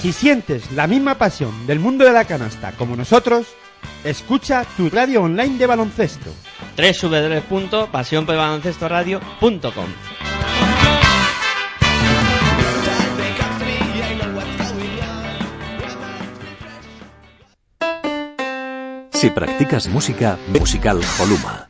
Si sientes la misma pasión del mundo de la canasta como nosotros, escucha tu radio online de baloncesto. www.pasionporbaloncestoradio.com Si practicas música, Musical Holuma.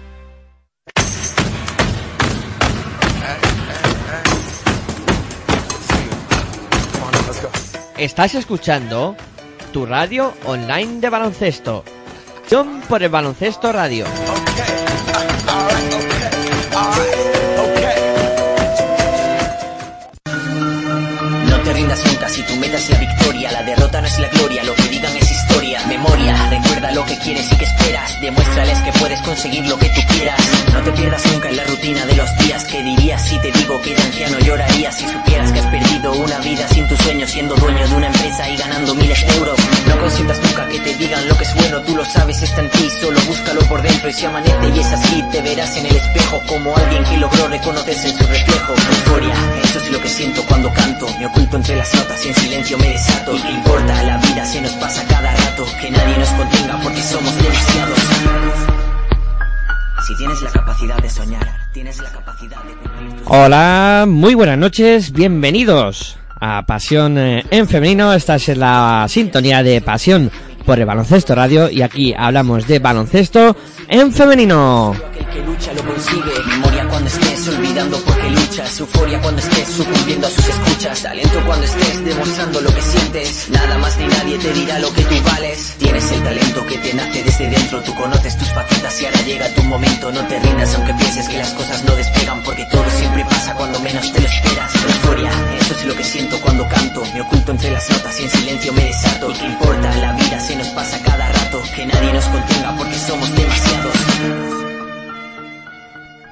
Estás escuchando tu radio online de baloncesto. John por el baloncesto radio. No te rindas nunca si tu meta es la victoria. La derrota no es la gloria, lo que digan es historia. Memoria, recuerda lo que quieres y que esperas. Demuéstrales que puedes conseguir lo que tú quieras. No te pierdas nunca en la rutina de los días. ¿Qué dirías si te digo que de anciano llorarías si supieras que has perdido una vida sin tu sueño, siendo dueño de una empresa y ganando miles de euros? No consientas nunca que te digan lo que es bueno, tú lo sabes, está en ti, solo búscalo por dentro y si amanece y es así, te verás en el espejo como alguien que logró reconocerse en su reflejo. Euforia, eso es lo que siento cuando canto, me oculto entre las notas y en silencio me desato. ¿Y qué importa? La vida se nos pasa cada rato, que nadie nos contenga porque somos demasiados. Si tienes la capacidad de soñar, tienes la capacidad de cumplir Hola, muy buenas noches, bienvenidos a Pasión eh, en Femenino. Esta es la sintonía de Pasión por el Baloncesto Radio y aquí hablamos de baloncesto en femenino. Lucha lo consigue. Memoria cuando estés olvidando porque luchas. Euforia cuando estés sucumbiendo a sus escuchas. Talento cuando estés demostrando lo que sientes. Nada más ni nadie te dirá lo que tú vales. Tienes el talento que te nace desde dentro. Tú conoces tus facetas y ahora llega tu momento. No te rindas aunque pienses que las cosas no despegan. Porque todo siempre pasa cuando menos te lo esperas. Euforia, eso es lo que siento cuando canto. Me oculto entre las notas y en silencio me desato. ¿Y qué importa? La vida se nos pasa cada rato. Que nadie nos contenga porque somos demasiados.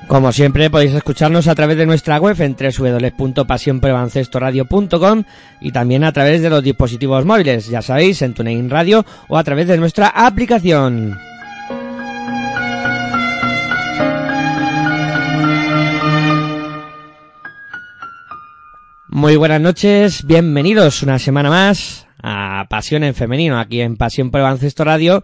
Como siempre podéis escucharnos a través de nuestra web en www.pasionprebaloncestoradio.com y también a través de los dispositivos móviles, ya sabéis, en TuneIn Radio o a través de nuestra aplicación. Muy buenas noches, bienvenidos una semana más a Pasión en Femenino, aquí en Pasión por Baloncesto Radio,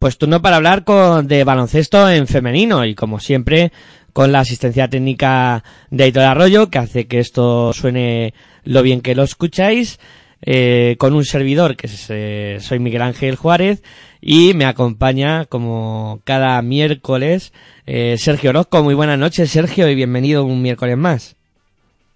pues turno para hablar con, de baloncesto en femenino y como siempre con la asistencia técnica de Aitor Arroyo, que hace que esto suene lo bien que lo escucháis, eh, con un servidor que es, eh, soy Miguel Ángel Juárez y me acompaña como cada miércoles eh, Sergio Orozco. Muy buenas noches Sergio y bienvenido un miércoles más.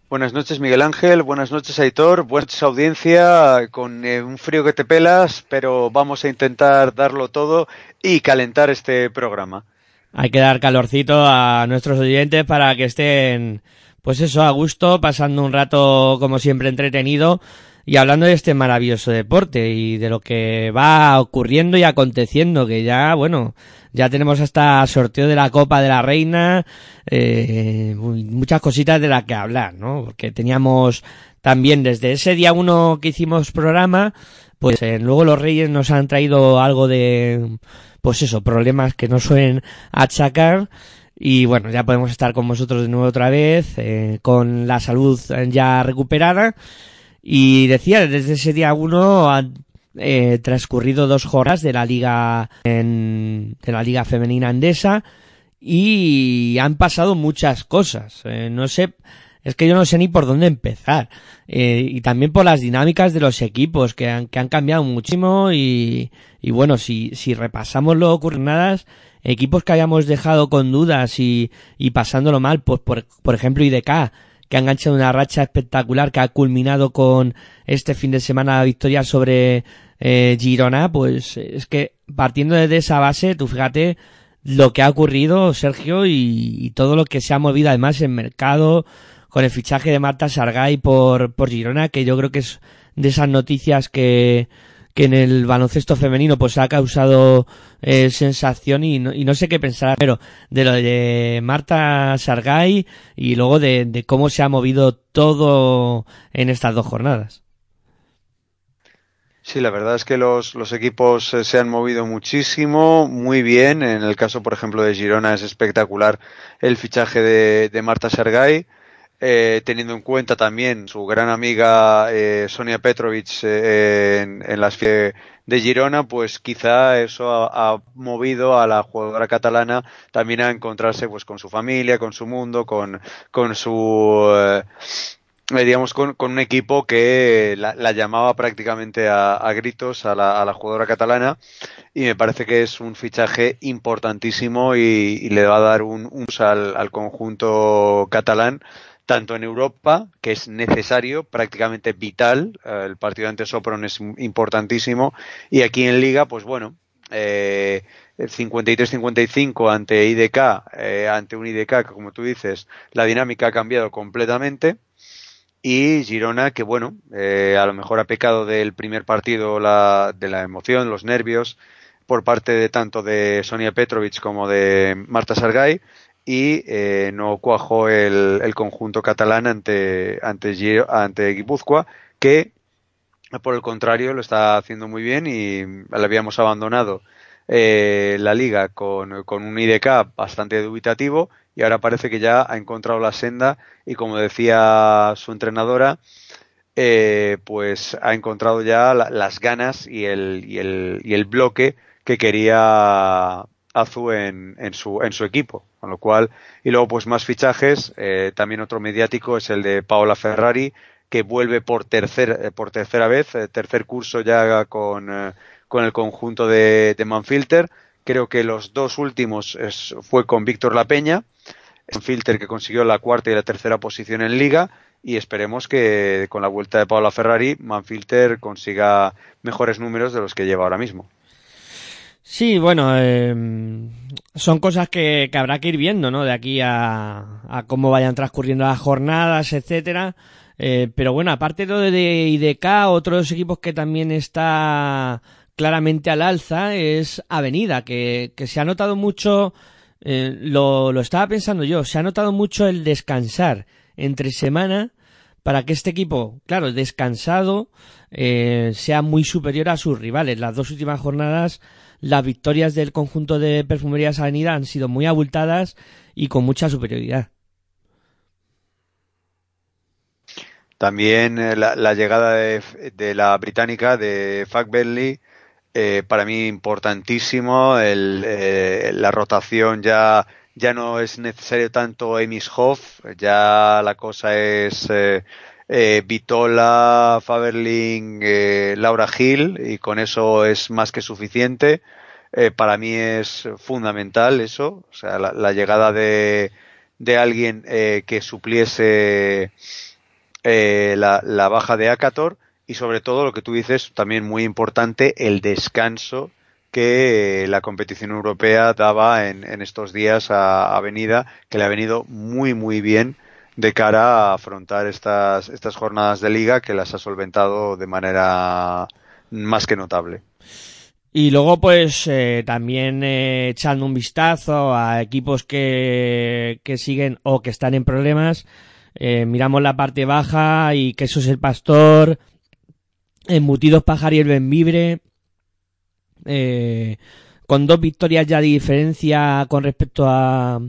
Buenas noches Miguel Ángel, buenas noches Aitor, buenas noches audiencia, con eh, un frío que te pelas, pero vamos a intentar darlo todo y calentar este programa. Hay que dar calorcito a nuestros oyentes para que estén, pues eso, a gusto, pasando un rato como siempre entretenido y hablando de este maravilloso deporte y de lo que va ocurriendo y aconteciendo, que ya, bueno, ya tenemos hasta sorteo de la Copa de la Reina, eh, muchas cositas de las que hablar, ¿no? Porque teníamos también desde ese día uno que hicimos programa, pues eh, luego los Reyes nos han traído algo de, pues eso, problemas que nos suelen achacar. Y bueno, ya podemos estar con vosotros de nuevo otra vez, eh, con la salud ya recuperada. Y decía, desde ese día uno han eh, transcurrido dos jornadas de la liga en, de la liga femenina andesa y han pasado muchas cosas. Eh, no sé, es que yo no sé ni por dónde empezar. Eh, y también por las dinámicas de los equipos que han, que han cambiado muchísimo y, y bueno, si, si repasamos lo ocurrido equipos que hayamos dejado con dudas y, y pasándolo mal, pues por, por ejemplo IDK, que han enganchado una racha espectacular que ha culminado con este fin de semana la victoria sobre eh, Girona, pues es que partiendo desde esa base, tú fíjate lo que ha ocurrido, Sergio, y, y todo lo que se ha movido además en mercado, con el fichaje de Marta Sargay por, por Girona, que yo creo que es de esas noticias que, que en el baloncesto femenino pues ha causado eh, sensación y no, y no, sé qué pensar pero de lo de Marta Sargay y luego de, de, cómo se ha movido todo en estas dos jornadas. Sí, la verdad es que los, los equipos eh, se han movido muchísimo, muy bien. En el caso, por ejemplo, de Girona es espectacular el fichaje de, de Marta Sergay eh, teniendo en cuenta también su gran amiga eh, Sonia Petrovic eh, en, las de Girona, pues quizá eso ha, movido a la jugadora catalana también a encontrarse pues con su familia, con su mundo, con, con su eh, digamos con, con, un equipo que la, la llamaba prácticamente a, gritos a la, jugadora catalana. Y me parece que es un fichaje importantísimo y, y le va a dar un, un al, al conjunto catalán tanto en Europa, que es necesario, prácticamente vital, eh, el partido ante Sopron es importantísimo, y aquí en Liga, pues bueno, eh, 53-55 ante IDK, eh, ante un IDK que como tú dices, la dinámica ha cambiado completamente, y Girona, que bueno, eh, a lo mejor ha pecado del primer partido la, de la emoción, los nervios, por parte de tanto de Sonia Petrovic como de Marta Sargay, y eh, no cuajó el, el, conjunto catalán ante, ante, ante Guipúzcoa, que por el contrario lo está haciendo muy bien y le habíamos abandonado eh, la liga con, con, un IDK bastante dubitativo y ahora parece que ya ha encontrado la senda y como decía su entrenadora, eh, pues ha encontrado ya la, las ganas y el, y el, y el bloque que quería Azu en, en, su, en su equipo. Con lo cual, y luego pues más fichajes, eh, también otro mediático es el de Paola Ferrari, que vuelve por, tercer, eh, por tercera vez, eh, tercer curso ya con, con el conjunto de, de, Manfilter. Creo que los dos últimos fue con Víctor La Peña, Manfilter que consiguió la cuarta y la tercera posición en liga, y esperemos que con la vuelta de Paola Ferrari, Manfilter consiga mejores números de los que lleva ahora mismo. Sí, bueno, son cosas que, que, habrá que ir viendo, ¿no? De aquí a, a cómo vayan transcurriendo las jornadas, etcétera. Eh, pero bueno, aparte de de IDK, otros equipos que también está claramente al alza es Avenida, que, que se ha notado mucho, eh, lo, lo estaba pensando yo, se ha notado mucho el descansar entre semana para que este equipo, claro, descansado, eh, sea muy superior a sus rivales. Las dos últimas jornadas las victorias del conjunto de Perfumerías Avenida han sido muy abultadas y con mucha superioridad. También eh, la, la, llegada de, la británica de Bentley, eh, para mí importantísimo. El, eh, la rotación ya, ya no es necesario tanto Emis Hoff, ya la cosa es eh, eh, Vitola, Faberling, eh, Laura Gil y con eso es más que suficiente. Eh, para mí es fundamental eso, o sea, la, llegada de, de alguien eh, que supliese eh, la, la, baja de Acator y sobre todo lo que tú dices, también muy importante, el descanso que la competición europea daba en, en estos días a Avenida, que le ha venido muy, muy bien de cara a afrontar estas, estas jornadas de liga que las ha solventado de manera más que notable. Y luego, pues, eh, también eh, echando un vistazo a equipos que, que siguen o que están en problemas, eh, miramos la parte baja y que es el Pastor, Embutidos Pajar y el Benvibre, eh, con dos victorias ya de diferencia con respecto a,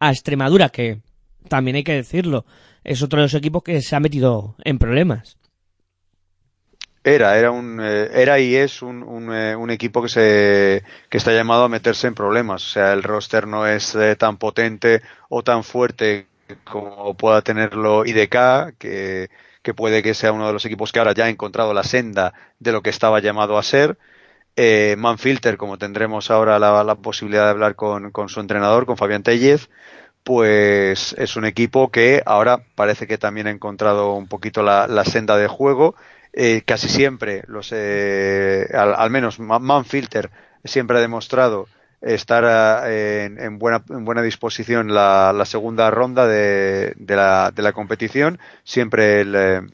a Extremadura, que también hay que decirlo, es otro de los equipos que se ha metido en problemas. Era, era un, eh, era y es un, un, eh, un, equipo que se, que está llamado a meterse en problemas. O sea, el roster no es eh, tan potente o tan fuerte como pueda tenerlo IDK, que, que puede que sea uno de los equipos que ahora ya ha encontrado la senda de lo que estaba llamado a ser. Eh, Manfilter, como tendremos ahora la, la posibilidad de hablar con, con, su entrenador, con Fabián Tellez, pues es un equipo que ahora parece que también ha encontrado un poquito la, la senda de juego eh, casi siempre los eh, al, menos Manfilter siempre ha demostrado estar en, buena, en buena disposición la, la segunda ronda de, de, la, de la competición. Siempre el,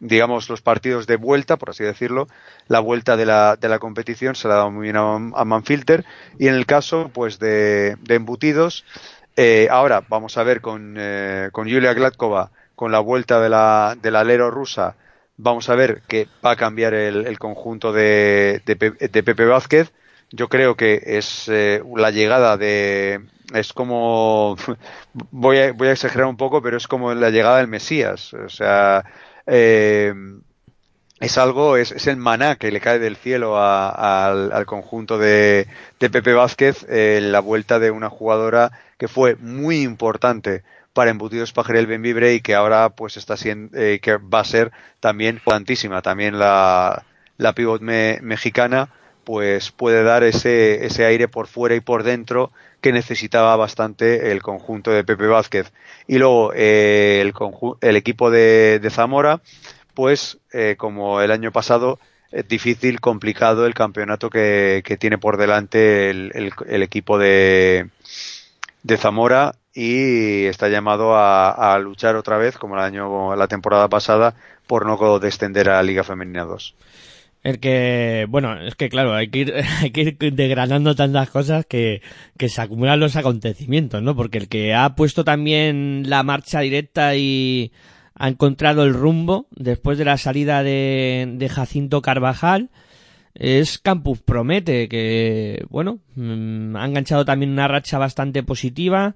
digamos, los partidos de vuelta, por así decirlo, la vuelta de la, de la competición se la ha dado muy bien a, Manfilter. Y en el caso, pues, de, de embutidos, eh, ahora vamos a ver con, eh, con Julia Gladkova, con la vuelta de la, del alero rusa, vamos a ver que va a cambiar el, el conjunto de, de, Pepe Vázquez. Yo creo que es eh, la llegada de, es como voy a, voy a exagerar un poco pero es como la llegada del Mesías o sea eh, es algo, es, es, el maná que le cae del cielo al, al, conjunto de, de Pepe Vázquez eh, la vuelta de una jugadora que fue muy importante para Embutidos Pajarel Benvibre y que ahora pues está siendo, eh, que va a ser también importantísima. También la, la pivot me, mexicana pues puede dar ese, ese aire por fuera y por dentro que necesitaba bastante el conjunto de Pepe Vázquez. Y luego eh, el, el, equipo de, Zamora, pues eh, como el año pasado, es difícil, complicado el campeonato que, que tiene por delante el, el, el equipo de, de, Zamora y está llamado a, a, luchar otra vez, como el año, la temporada pasada, por no descender a Liga Femenina 2. El que, bueno, es que claro, hay que ir, hay que ir degradando tantas cosas que, que se acumulan los acontecimientos, ¿no? Porque el que ha puesto también la marcha directa y ha encontrado el rumbo después de la salida de Jacinto Carvajal es Campus Promete, que, bueno, mm, ha enganchado también una racha bastante positiva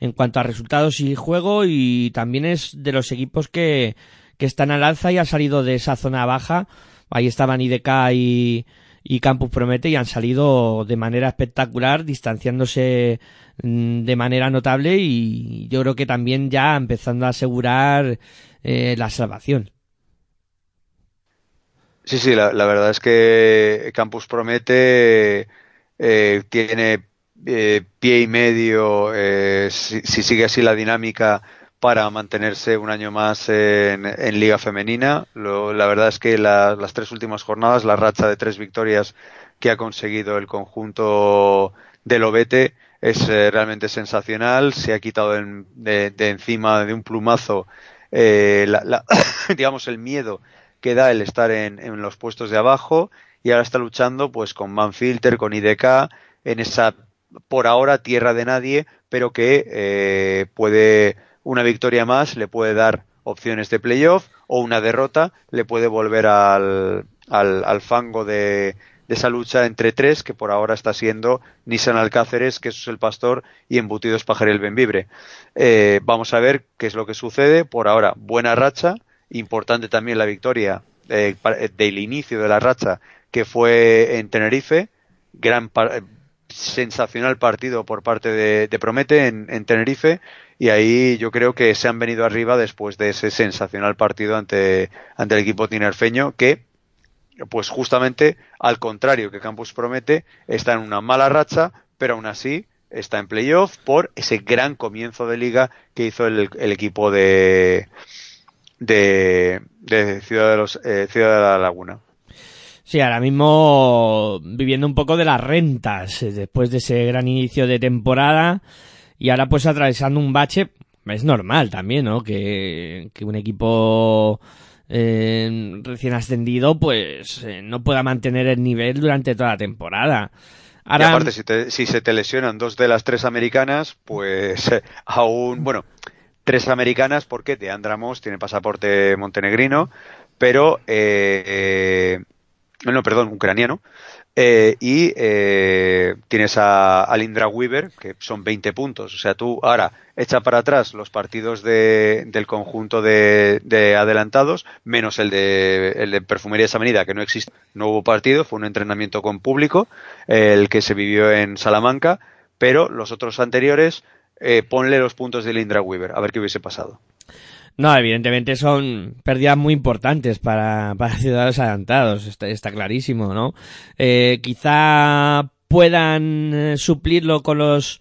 en cuanto a resultados y juego y también es de los equipos que, que están al alza y ha salido de esa zona baja ahí estaban IDK y, y Campus Promete y han salido de manera espectacular, distanciándose mm, de manera notable y yo creo que también ya empezando a asegurar eh, la salvación. Sí, sí, la, verdad es que Campus Promete eh, tiene eh, pie y medio, eh, si, si, sigue así la dinámica, para mantenerse un año más en, Liga Femenina. Lo, la verdad es que la, las tres últimas jornadas, la racha de tres victorias que ha conseguido el conjunto del Obete es eh, realmente sensacional. Se ha quitado de, de, de encima de un plumazo, eh, la, la, digamos, el miedo que da el estar en, en, los puestos de abajo y ahora está luchando pues con Manfilter, con IDK, en esa por ahora tierra de nadie, pero que eh, puede una victoria más le puede dar opciones de playoff o una derrota le puede volver al, al, fango de, de, esa lucha entre tres que por ahora está siendo Nissan Alcáceres, que es el pastor, y Embutidos Pajarel Benvibre. Eh, vamos a ver qué es lo que sucede. Por ahora, buena racha. Importante también la victoria eh, del inicio de la racha que fue en Tenerife. Gran sensacional partido por parte de, Promete en, en, Tenerife y ahí yo creo que se han venido arriba después de ese sensacional partido ante, ante el equipo tinerfeño que pues justamente al contrario que Campus Promete está en una mala racha pero aún así está en playoff por ese gran comienzo de liga que hizo el, el equipo de, de, de Ciudad de los eh, Ciudad de la Laguna. Sí, ahora mismo viviendo un poco de las rentas eh, después de ese gran inicio de temporada y ahora pues atravesando un bache, es normal también, ¿no? Que, que un equipo eh, recién ascendido pues eh, no pueda mantener el nivel durante toda la temporada. Ahora... Y aparte, si, te, si se te lesionan dos de las tres americanas, pues aún, bueno, tres americanas porque de Andramos tiene pasaporte montenegrino, pero eh, no, perdón, ucraniano, eh, y eh, tienes a, a, Lindra Weaver, que son 20 puntos. O sea, tú ahora echa para atrás los partidos de, del conjunto de, de, adelantados, menos el de, el de Perfumería Avenida, que no existe, no hubo partido, fue un entrenamiento con público, el que se vivió en Salamanca, pero los otros anteriores, eh, ponle los puntos de Lindra Weaver, a ver qué hubiese pasado. No, evidentemente son pérdidas muy importantes para, para ciudadanos adelantados, está, clarísimo, ¿no? Eh, quizá puedan eh, suplirlo con los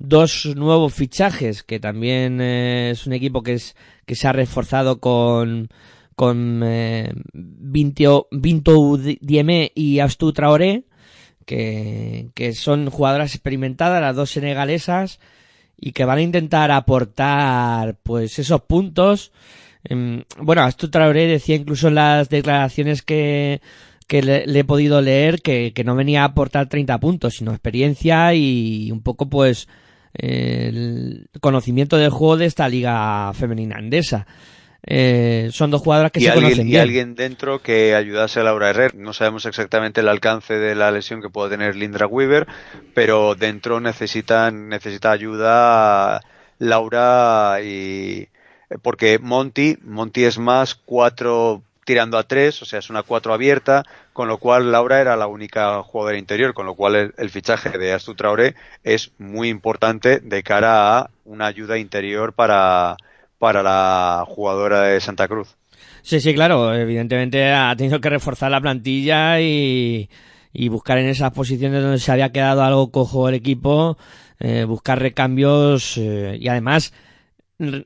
dos nuevos fichajes, que también eh, es un equipo que, es, que se ha reforzado con, con eh, Vinto, y Astu Traoré, que, que son jugadoras experimentadas, las dos senegalesas, y que van a intentar aportar pues esos puntos. Em, bueno, Astu Traoré decía incluso en las declaraciones que, que le, he podido leer que, que, no venía a aportar 30 puntos, sino experiencia y un poco pues el conocimiento del juego de esta liga femenina andesa. Eh, son dos jugadoras que se alguien, conocen bien. Y alguien dentro que ayudase a Laura Herrer. No sabemos exactamente el alcance de la lesión que puede tener Lindra Weaver, pero dentro necesitan necesita ayuda Laura y porque Monty Monty es más cuatro tirando a tres, o sea, es una cuatro abierta, con lo cual Laura era la única jugadora interior, con lo cual el, el fichaje de Astu Traoré es muy importante de cara a una ayuda interior para, para la jugadora de Santa Cruz. Sí, sí, claro, evidentemente ha tenido que reforzar la plantilla y, y buscar en esas posiciones donde se había quedado algo cojo el equipo, eh, buscar recambios eh, y además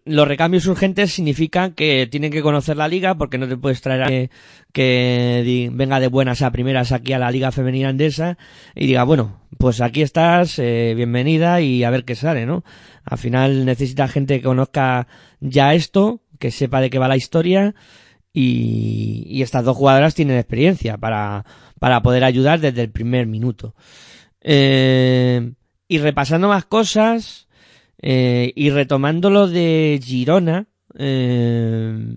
los recambios urgentes significan que tienen que conocer la liga porque no te puedes traer a que, que venga de buenas a primeras aquí a la liga femenina andesa y diga, bueno, pues aquí estás, eh, bienvenida y a ver qué sale, ¿no? Al final necesita gente que conozca ya esto, que sepa de qué va la historia y, y estas dos jugadoras tienen experiencia para, para poder ayudar desde el primer minuto. Eh, y repasando más cosas, eh, y retomando lo de Girona, eh,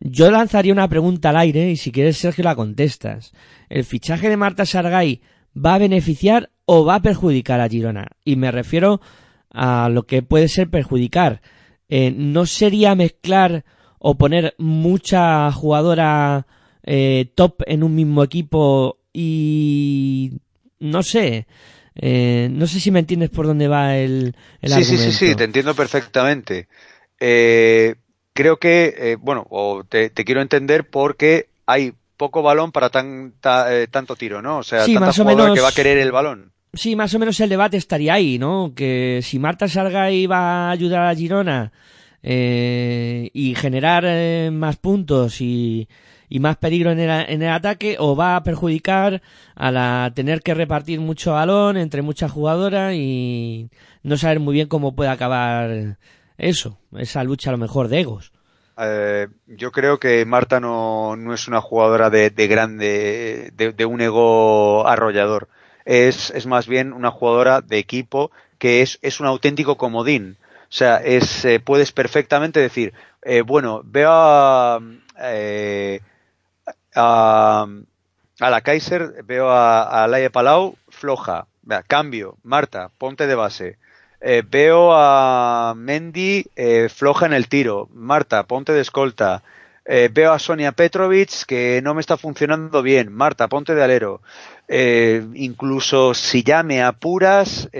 yo lanzaría una pregunta al aire y si quieres Sergio la contestas. ¿El fichaje de Marta Sargay va a beneficiar o va a perjudicar a Girona? Y me refiero a lo que puede ser perjudicar. Eh, ¿No sería mezclar o poner mucha jugadora eh, top en un mismo equipo y no sé, eh, no sé si me entiendes por dónde va el, el sí, argumento. Sí, sí, sí, te entiendo perfectamente. Eh, creo que, eh, bueno, o te, te, quiero entender porque hay poco balón para eh, tanto tiro, ¿no? O sea, sí, tanta jugadora menos, que va a querer el balón. Sí, más o menos el debate estaría ahí, ¿no? Que si Marta salga y va a ayudar a Girona eh, y generar eh, más puntos y, y más peligro en el, ataque o va a perjudicar a la tener que repartir mucho balón entre muchas jugadoras y no saber muy bien cómo puede acabar eso, esa lucha a lo mejor de egos. Eh, yo creo que Marta no, no es una jugadora de, de grande, de, de, un ego arrollador. Es, es más bien una jugadora de equipo que es, es un auténtico comodín. O sea, es, eh, puedes perfectamente decir, eh, bueno, veo a, eh, a, la Kaiser, veo a, a Palau floja, cambio, Marta, ponte de base. Eh, veo a Mendy eh, floja en el tiro, Marta, ponte de escolta. Eh, veo a Sonia Petrovic que no me está funcionando bien, Marta, ponte de alero. incluso si ya me apuras,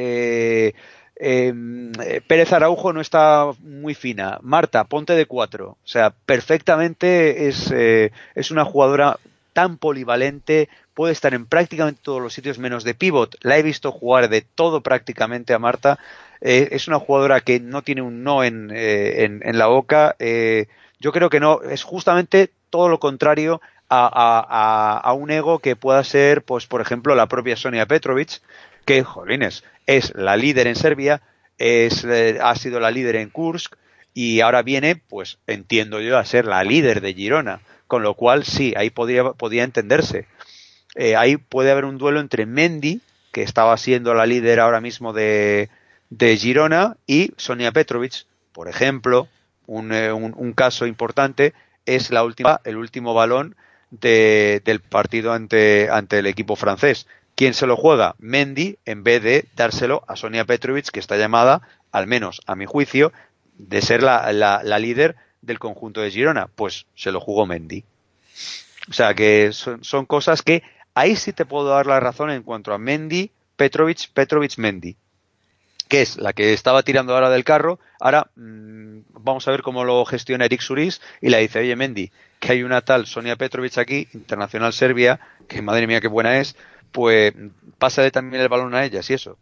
eh, Pérez Araujo no está muy fina. Marta, ponte de cuatro. O sea, perfectamente es, eh, es una jugadora tan polivalente, puede estar en prácticamente todos los sitios menos de pivot. La he visto jugar de todo prácticamente a Marta. Eh, es una jugadora que no tiene un no en, en, en la boca. yo creo que no, es justamente todo lo contrario a, a, a, un ego que pueda ser, pues, por ejemplo, la propia Sonia Petrovic, que, jolines, es la líder en Serbia, es, eh, ha sido la líder en Kursk y ahora viene, pues entiendo yo, a ser la líder de Girona. Con lo cual, sí, ahí podría, podía entenderse. Eh, ahí puede haber un duelo entre Mendy, que estaba siendo la líder ahora mismo de, de Girona, y Sonia Petrovic. Por ejemplo, un, eh, un, un caso importante es la última, el último balón de, del partido ante, ante el equipo francés. ¿Quién se lo juega? Mendy, en vez de dárselo a Sonia Petrovic, que está llamada, al menos a mi juicio, de ser la, la, la líder del conjunto de Girona. Pues se lo jugó Mendy. O sea que son, son, cosas que ahí sí te puedo dar la razón en cuanto a Mendy, Petrovic, Petrovic, Mendy. Que es la que estaba tirando ahora del carro. Ahora mmm, vamos a ver cómo lo gestiona Eric Suris y le dice, oye Mendy, que hay una tal Sonia Petrovic aquí, internacional Serbia, que madre mía qué buena es, pues pásale también el balón a ellas y eso.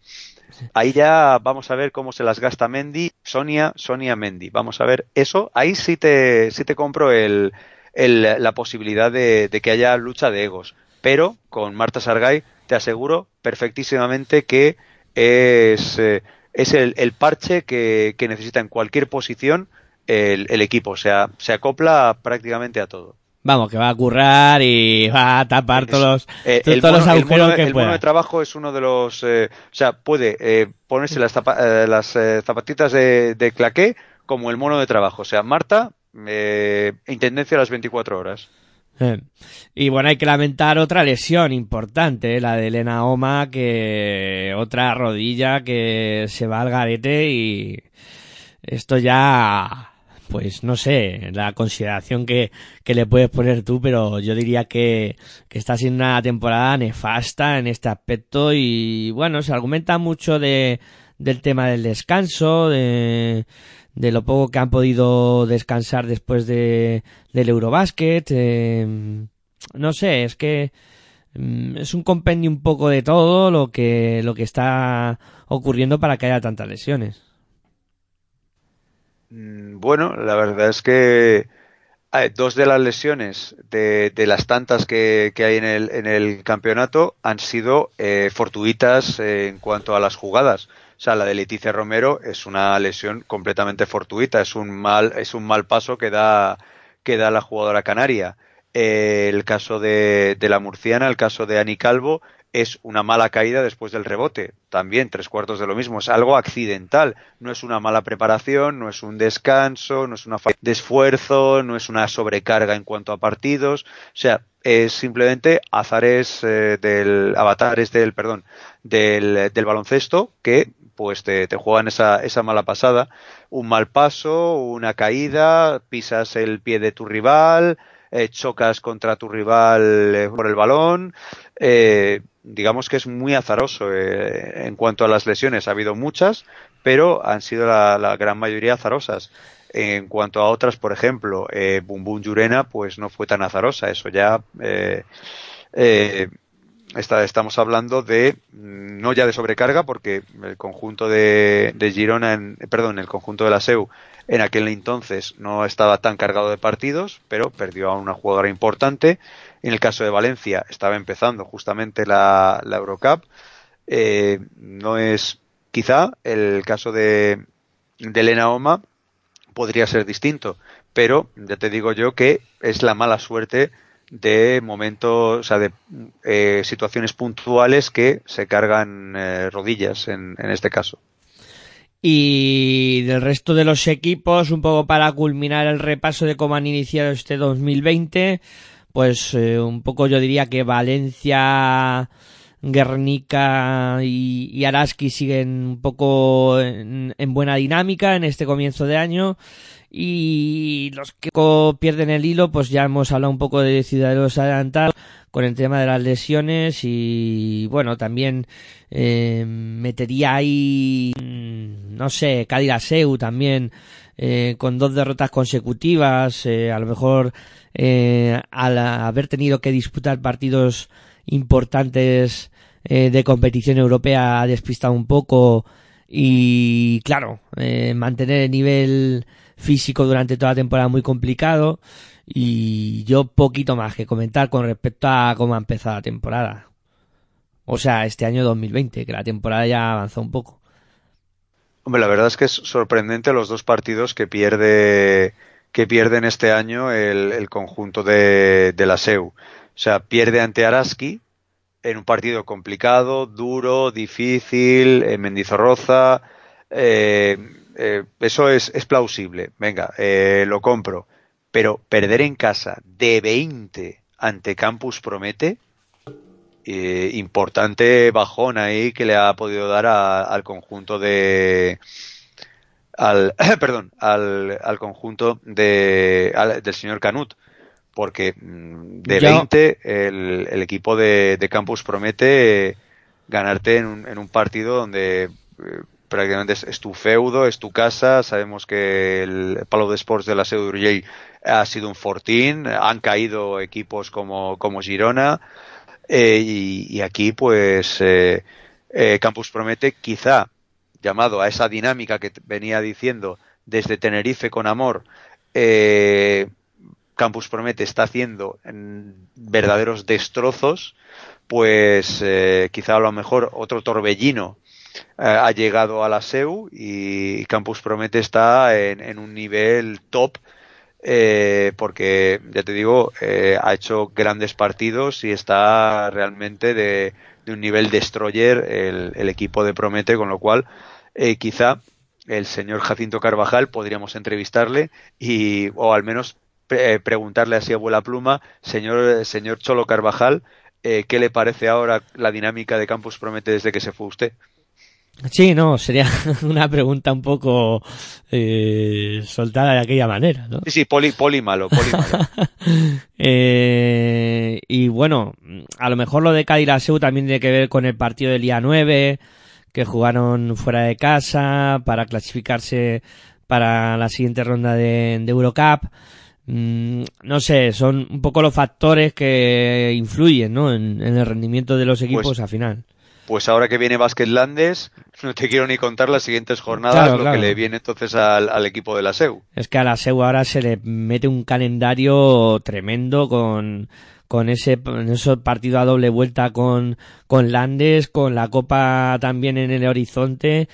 Ahí ya vamos a ver cómo se las gasta Mendy, Sonia, Sonia Mendy. Vamos a ver eso. Ahí sí te, sí te compro el, el, la posibilidad de, de, que haya lucha de egos. pero con Marta Sargay te aseguro perfectísimamente que es, eh, es el, el parche que, que, necesita en cualquier posición el, el, equipo, o sea, se acopla prácticamente a todo. Vamos, que va a currar y va a tapar es, todos, eh, todos mono, los agujeros el mono, que el pueda. mono de trabajo es uno de los, eh, o sea, puede eh, ponerse las, zapa eh, las zapatitas de, de, claqué como el mono de trabajo, o sea, Marta, intendencia a las 24 horas. Y bueno, hay que lamentar otra lesión importante, la de Elena Oma, que otra rodilla que se va al garete y esto ya, pues no sé, la consideración que, que le puedes poner tú, pero yo diría que, que está siendo una temporada nefasta en este aspecto y bueno, se argumenta mucho de, del tema del descanso, de, de lo poco que han podido descansar después de, del Eurobasket. Eh, no sé, es que mm, es un compendio un poco de todo lo que, lo que está ocurriendo para que haya tantas lesiones. Mm, Bueno, la verdad es que hay dos de las lesiones de, de las tantas que, que, hay en el, en el campeonato han sido eh, fortuitas eh, en cuanto a las jugadas. O sea, la de Leticia Romero es una lesión completamente fortuita, es un mal, es un mal paso que da, que da la jugadora canaria. Eh, el caso de, de, la murciana, el caso de Ani Calvo, es una mala caída después del rebote. También tres cuartos de lo mismo. Es algo accidental. No es una mala preparación, no es un descanso, no es una falta de esfuerzo, no es una sobrecarga en cuanto a partidos. O sea, es simplemente azares eh, del avatares del perdón del, del baloncesto que pues te, juegan esa, esa mala pasada, un mal paso, una caída, pisas el pie de tu rival, eh, chocas contra tu rival eh, por el balón, eh, digamos que es muy azaroso en cuanto a las lesiones, ha habido muchas, pero han sido la, gran mayoría azarosas. En cuanto a otras, por ejemplo, eh, Bum Bum Yurena, pues no fue tan azarosa, eso ya eh, eh, Está, estamos hablando de no ya de sobrecarga porque el conjunto de, Girona perdón el conjunto de la SEU en aquel entonces no estaba tan cargado de partidos pero perdió a una jugadora importante en el caso de Valencia estaba empezando justamente la, la Eurocup eh, no es quizá el caso de, de Elena Oma podría ser distinto pero ya te digo yo que es la mala suerte de momentos, o sea, de eh, situaciones puntuales que se cargan eh, rodillas en, en, este caso. Y del resto de los equipos, un poco para culminar el repaso de cómo han iniciado este 2020, pues eh, un poco yo diría que Valencia, Guernica y, y Araski siguen un poco en, en buena dinámica en este comienzo de año. Y los que pierden el hilo, pues ya hemos hablado un poco de Ciudadanos Adelantados con el tema de las lesiones y bueno, también eh, metería ahí, no sé, Cádiz Seu también eh, con dos derrotas consecutivas, eh, a lo mejor eh, al haber tenido que disputar partidos importantes eh, de competición europea ha despistado un poco y claro, eh, mantener el nivel físico durante toda la temporada muy complicado y yo poquito más que comentar con respecto a cómo ha empezado la temporada. O sea, este año 2020, que la temporada ya avanzó un poco. Hombre, la verdad es que es sorprendente los dos partidos que pierde que pierden este año el, conjunto de, de, la SEU. O sea, pierde ante Araski en un partido complicado, duro, difícil, en Mendizorroza. Eh, eh, eso es, es, plausible, venga, eh, lo compro. Pero perder en casa de 20 ante Campus Promete, eh, importante bajón ahí que le ha podido dar a, al conjunto de. Al, perdón, al, al conjunto de, al, del señor Canut, porque mm, de Yo... 20 el, el, equipo de, de Campus promete ganarte en un, en un partido donde eh, prácticamente es, es, tu feudo, es tu casa, sabemos que el Palo de Sports de la Seu ha sido un fortín, han caído equipos como, como Girona, eh, y, aquí pues eh, eh, Campus Promete quizá llamado a esa dinámica que venía diciendo desde Tenerife con amor, eh, Campus Promete está haciendo verdaderos destrozos, pues eh, quizá a lo mejor otro torbellino ha llegado a la SEU y Campus Promete está en, un nivel top eh, porque, ya te digo, ha hecho grandes partidos y está realmente de, un nivel destroyer el, el, equipo de Promete, con lo cual quizá el señor Jacinto Carvajal podríamos entrevistarle y, o al menos preguntarle así a vuela pluma, señor, señor Cholo Carvajal, eh, ¿qué le parece ahora la dinámica de Campus Promete desde que se fue usted? Sí, no, sería una pregunta un poco eh, soltada de aquella manera, ¿no? Sí, sí, poli, poli malo, poli malo. eh, y bueno, a lo mejor lo de Cádiz también tiene que ver con el partido del día 9, que jugaron fuera de casa para clasificarse para la siguiente ronda de, de Eurocup. Mm, no sé, son un poco los factores que influyen ¿no? en, el rendimiento de los equipos pues, al final. Pues ahora que viene Basket Landes, no te quiero ni contar las siguientes jornadas, lo que le viene entonces al, equipo de la SEU. Es que a la SEU ahora se le mete un calendario tremendo con, con ese, esos partidos a doble vuelta con, con Landes, con la Copa también en el horizonte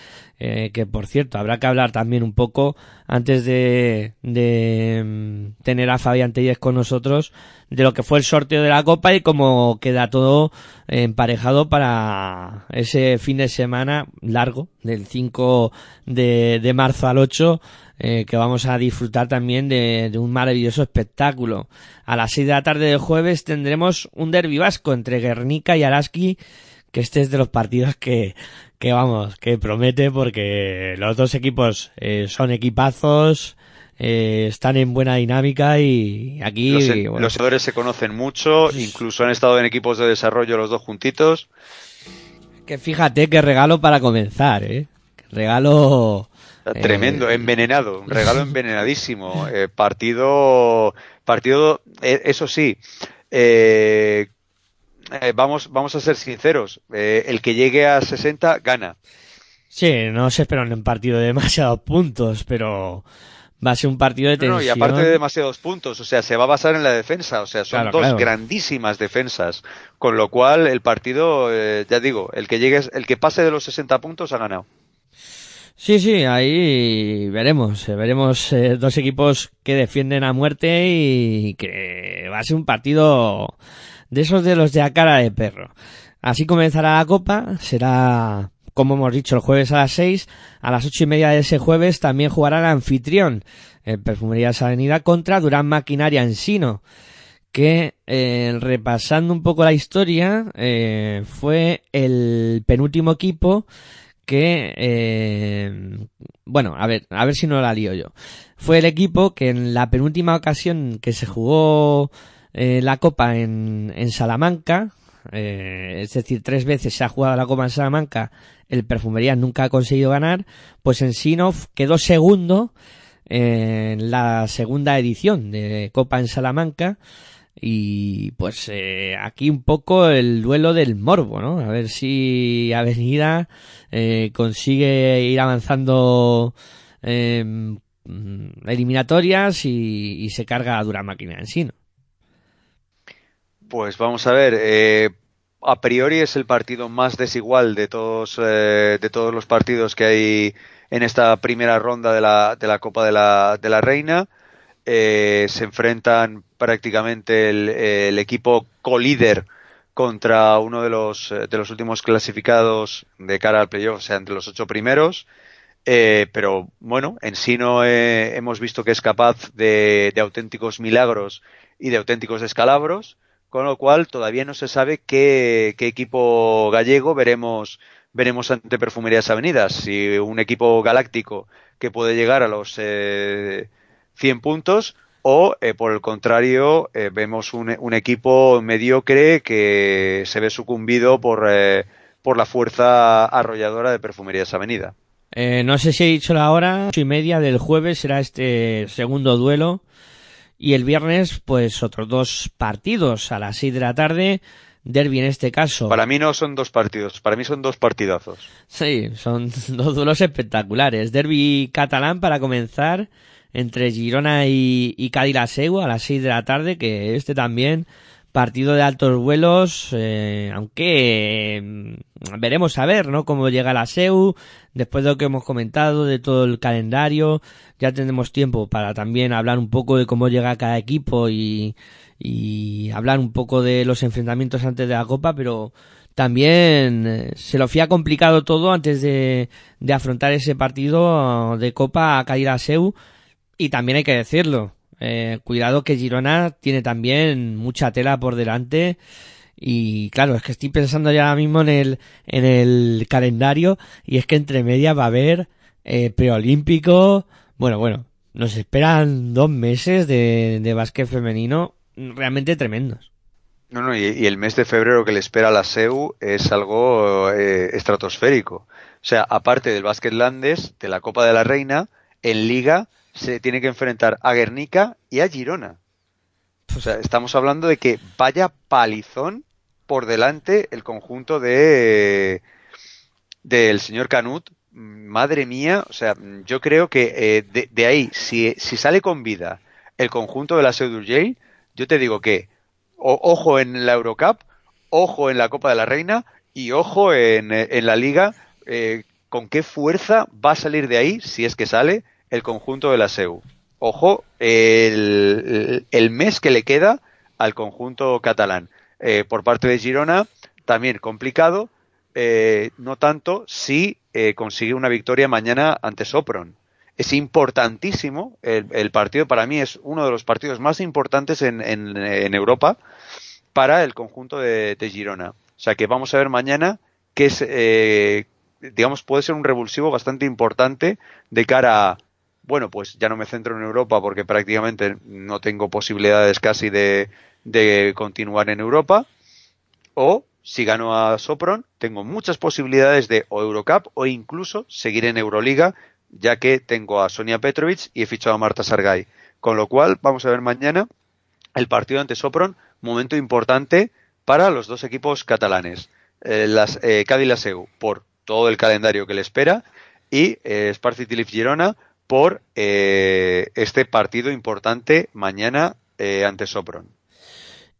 eh, que por cierto habrá que hablar también un poco antes de, de mm, tener a Fabián Telles con nosotros de lo que fue el sorteo de la Copa y cómo queda todo emparejado para ese fin de semana largo del 5 de, de marzo al 8 eh, que vamos a disfrutar también de, de, un maravilloso espectáculo. A las 6 de la tarde del jueves tendremos un derbi vasco entre Guernica y Araski que este es de los partidos que, que vamos, que promete porque los dos equipos eh, son equipazos, eh, están en buena dinámica y aquí... Los, jugadores se conocen mucho, pues incluso han estado en equipos de desarrollo los dos juntitos. Que fíjate qué regalo para comenzar, ¿eh? Regalo... Tremendo, eh, envenenado, un regalo envenenadísimo. partido, partido, eso sí, eh, eh, vamos, vamos a ser sinceros, eh, el que llegue a 60 gana. Sí, no se espera un partido de demasiados puntos, pero va a ser un partido de tensión. No, y aparte de demasiados puntos, o sea, se va a basar en la defensa, o sea, son dos grandísimas defensas, con lo cual el partido, eh, ya digo, el que llegue, el que pase de los 60 puntos ha ganado. Sí, sí, ahí veremos, veremos dos equipos que defienden a muerte y que va a ser un partido de esos de los de a cara de perro. Así comenzará la copa, será, como hemos dicho, el jueves a las seis. A las ocho y media de ese jueves también jugará el anfitrión, el Perfumerías Avenida, contra Durán Maquinaria Ensino, que, eh, repasando un poco la historia, eh, fue el penúltimo equipo que, eh, bueno, a ver, a ver si no la lío yo. Fue el equipo que en la penúltima ocasión que se jugó eh, la Copa en, en Salamanca, eh, es decir, tres veces se ha jugado la Copa en Salamanca, el Perfumería nunca ha conseguido ganar, pues en Sinov quedó segundo en la segunda edición de Copa en Salamanca y pues eh, aquí un poco el duelo del morbo, ¿no? A ver si Avenida eh, consigue ir avanzando eh, eliminatorias y, se carga a dura máquina en sí. Pues vamos a ver. Eh, a priori es el partido más desigual de todos, eh, de todos los partidos que hay en esta primera ronda de la, de la Copa de la, de la Reina. Eh, se enfrentan prácticamente el, el equipo colíder contra uno de los, de los últimos clasificados de cara al playoff, o sea, entre los ocho primeros. Eh, pero bueno, en sí no hemos visto que es capaz de, de auténticos milagros y de auténticos descalabros con lo cual todavía no se sabe qué, equipo gallego veremos veremos ante Perfumerías Avenidas. Si un equipo galáctico que puede llegar a los eh, 100 puntos o, eh, por el contrario, eh, vemos un, un, equipo mediocre que se ve sucumbido por, eh, por la fuerza arrolladora de Perfumerías Avenida. no sé si he dicho la hora, ocho y media del jueves será este segundo duelo y el viernes, pues otros dos partidos a las seis de la tarde. Derby en este caso. Para mí no son dos partidos, para mí son dos partidazos. Sí, son dos duelos espectaculares. Derby catalán para comenzar entre Girona y, y Cádiz a las seis de la tarde, que este también partido de altos vuelos, eh, aunque eh, veremos a ver, ¿no? Cómo llega la SEU, después de lo que hemos comentado, de todo el calendario, ya tendremos tiempo para también hablar un poco de cómo llega cada equipo y, y hablar un poco de los enfrentamientos antes de la Copa, pero también eh, se lo fía complicado todo antes de, afrontar ese partido de Copa a la SEU y también hay que decirlo, eh, cuidado que Girona tiene también mucha tela por delante. Y claro, es que estoy pensando ya mismo en el, en el calendario y es que entre medias va a haber eh, preolímpico. Bueno, bueno, nos esperan dos meses de, de básquet femenino realmente tremendos. No, no, y, el mes de febrero que le espera a la SEU es algo eh, estratosférico. O sea, aparte del básquet landes, de la Copa de la Reina, en Liga se tiene que enfrentar a Guernica y a Girona. O sea, estamos hablando de que vaya palizón por delante el conjunto de del señor Canut. Madre mía, o sea, yo creo que eh, de, ahí, si, si, sale con vida el conjunto de la Jail, yo te digo que ojo en la Eurocup, ojo en la Copa de la Reina y ojo en, en la Liga, eh, con qué fuerza va a salir de ahí, si es que sale, el conjunto de la SEU. Ojo, el, mes que le queda al conjunto catalán. Eh, por parte de Girona, también complicado, eh, no tanto si eh, consigue una victoria mañana ante Sopron. Es importantísimo, el, partido para mí es uno de los partidos más importantes en, en, Europa para el conjunto de, Girona. O sea que vamos a ver mañana que es, digamos, puede ser un revulsivo bastante importante de cara bueno, pues ya no me centro en Europa porque prácticamente no tengo posibilidades casi de, de continuar en Europa. O si gano a Sopron, tengo muchas posibilidades de o Eurocup o incluso seguir en Euroliga, ya que tengo a Sonia Petrovic y he fichado a Marta Sargay. Con lo cual, vamos a ver mañana el partido ante Sopron, momento importante para los dos equipos catalanes. Eh, las, eh, Cádiz por todo el calendario que le espera y eh, Tilif Girona por eh, este partido importante mañana eh, ante Sopron.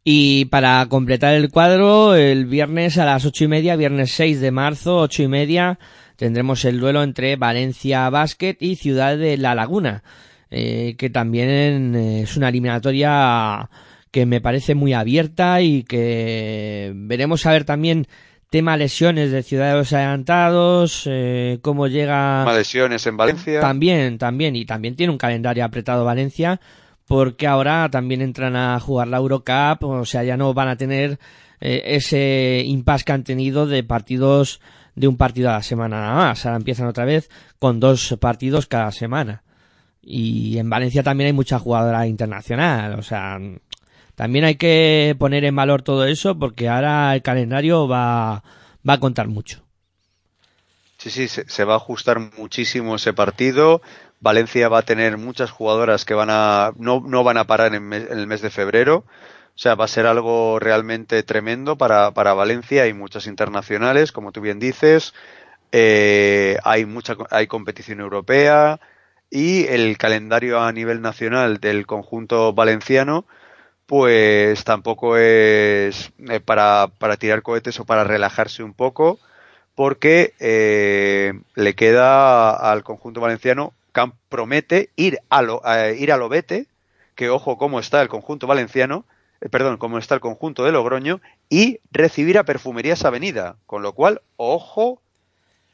Y para completar el cuadro, el viernes a las ocho y media, viernes 6 de marzo, ocho y media, tendremos el duelo entre Valencia Basket y Ciudad de La Laguna, eh, que también es una eliminatoria que me parece muy abierta y que veremos a ver también tema lesiones de ciudadanos adelantados, eh, cómo llega... lesiones en Valencia. También, también, y también tiene un calendario apretado Valencia, porque ahora también entran a jugar la Eurocup, o sea, ya no van a tener eh, ese impasse que han tenido de partidos de un partido a la semana nada más, ahora empiezan otra vez con dos partidos cada semana. Y en Valencia también hay mucha jugadora internacional, o sea, también hay que poner en valor todo eso porque ahora el calendario va, va a contar mucho. Sí, sí, se, va a ajustar muchísimo ese partido. Valencia va a tener muchas jugadoras que van a, no, no van a parar en, el mes de febrero. O sea, va a ser algo realmente tremendo para, para Valencia. Hay muchas internacionales, como tú bien dices. Eh, hay mucha, hay competición europea y el calendario a nivel nacional del conjunto valenciano pues tampoco es eh, para, para, tirar cohetes o para relajarse un poco, porque eh, le queda al conjunto valenciano, promete ir a lo, ir a vete, que ojo cómo está el conjunto valenciano, eh, perdón, cómo está el conjunto de Logroño, y recibir a Perfumerías Avenida, con lo cual, ojo,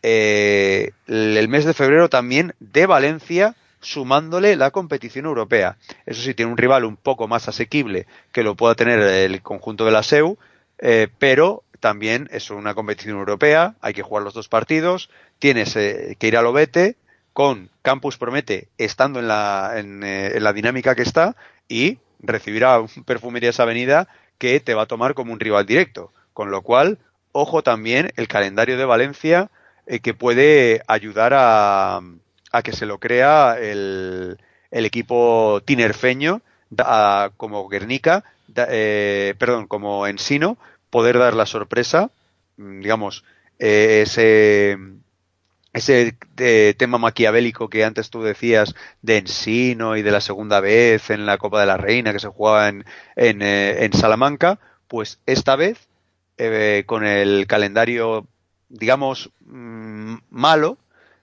el mes de febrero también de Valencia sumándole la competición europea. Eso sí, tiene un rival un poco más asequible que lo pueda tener el conjunto de la SEU, eh, pero también es una competición europea, hay que jugar los dos partidos, tienes eh, que ir a Lobete con Campus Promete estando en la, en, eh, en la dinámica que está y recibirá un Perfumerías Avenida que te va a tomar como un rival directo. Con lo cual, ojo también el calendario de Valencia que puede ayudar a, a que se lo crea el, el equipo tinerfeño como Guernica, eh, perdón, como Ensino, poder dar la sorpresa, mm, digamos, eh, ese, ese eh, tema maquiavélico que antes tú decías de Ensino y de la segunda vez en la Copa de la Reina que se jugaba en, en, eh, en Salamanca, pues esta vez, con el calendario, digamos, mm, malo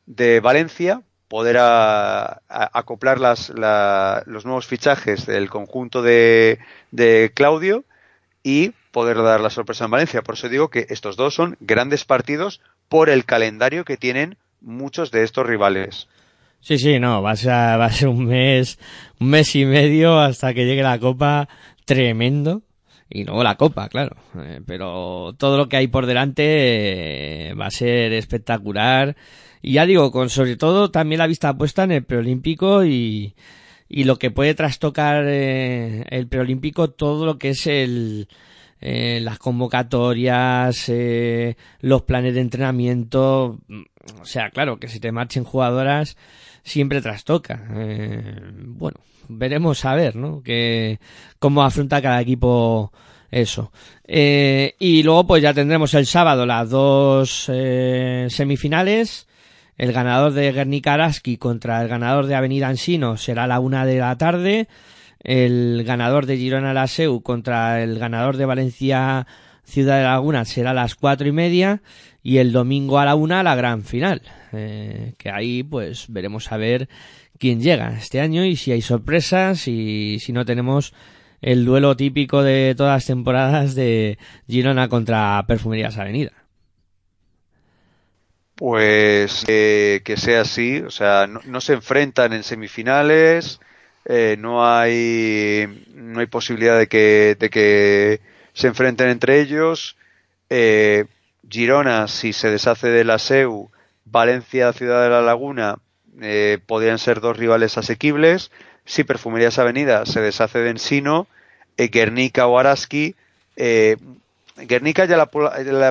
de Valencia, poder a, acoplar las, la, los nuevos fichajes del conjunto de, de Claudio y poder dar la sorpresa en Valencia. Por eso digo que estos dos son grandes partidos por el calendario que tienen muchos de estos rivales. Sí, sí, no, va a ser, va a ser un mes, un mes y medio hasta que llegue la Copa tremendo. Y luego la Copa, claro. Eh, pero todo lo que hay por delante eh, va a ser espectacular. Y ya digo, con sobre todo también la vista puesta en el preolímpico y, y lo que puede trastocar eh, el preolímpico, todo lo que es el, eh, las convocatorias, eh, los planes de entrenamiento. O sea, claro, que si te marchen jugadoras siempre trastoca. Eh, bueno, veremos a ver, ¿no? Que, cómo afronta cada equipo eso. Eh, y luego pues ya tendremos el sábado las dos eh, semifinales. El ganador de Guernica Araski contra el ganador de Avenida Ansino será la una de la tarde. El ganador de Girona Laseu contra el ganador de Valencia Ciudad de Laguna será a las cuatro y media. Y el domingo a la una la gran final. Eh, que ahí pues veremos a ver quién llega este año y si hay sorpresas y si no tenemos el duelo típico de todas las temporadas de Girona contra Perfumerías Avenida. Pues eh, que sea así, o sea, no, se enfrentan en semifinales, eh, no hay no hay posibilidad de que, de que se enfrenten entre ellos. Eh, Girona, si se deshace de la SEU, Valencia, Ciudad de la Laguna, eh, podrían ser dos rivales asequibles. Si Perfumerías Avenida se deshace de Ensino, eh, Guernica o Araski, eh, Guernica ya la,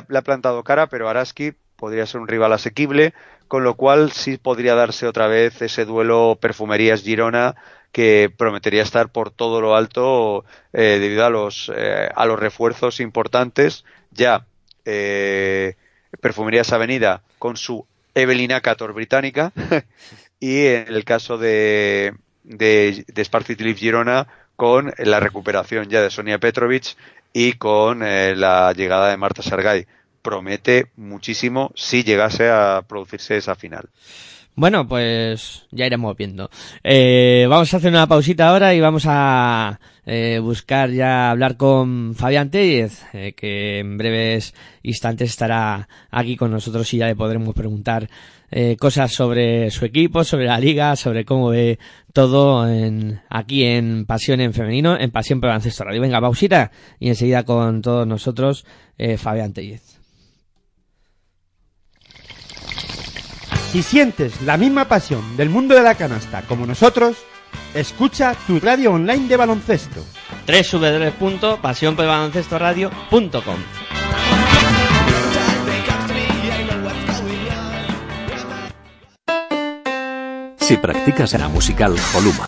la, ha plantado cara, pero Araski podría ser un rival asequible, con lo cual sí podría darse otra vez ese duelo Perfumerías Girona que prometería estar por todo lo alto eh, debido a los eh, a los refuerzos importantes. Ya eh, Perfumerías Avenida con su Evelina Cator británica y en el caso de de, de Girona con la recuperación ya de Sonia Petrovic y con eh, la llegada de Marta Sergay promete muchísimo si llegase a producirse esa final. Bueno, pues ya iremos viendo. Eh, vamos a hacer una pausita ahora y vamos a eh, buscar ya hablar con Fabián Tellez, eh, que en breves instantes estará aquí con nosotros y ya le podremos preguntar eh, cosas sobre su equipo, sobre la liga, sobre cómo ve todo en, aquí en Pasión en Femenino, en Pasión por Baloncesto Radio. Venga, pausita y enseguida con todos nosotros Fabián Tellez. Si sientes la misma pasión del mundo de la canasta como nosotros, escucha tu radio online de baloncesto. www.pasionporbaloncestoradio.com Si practicas la musical Holuma,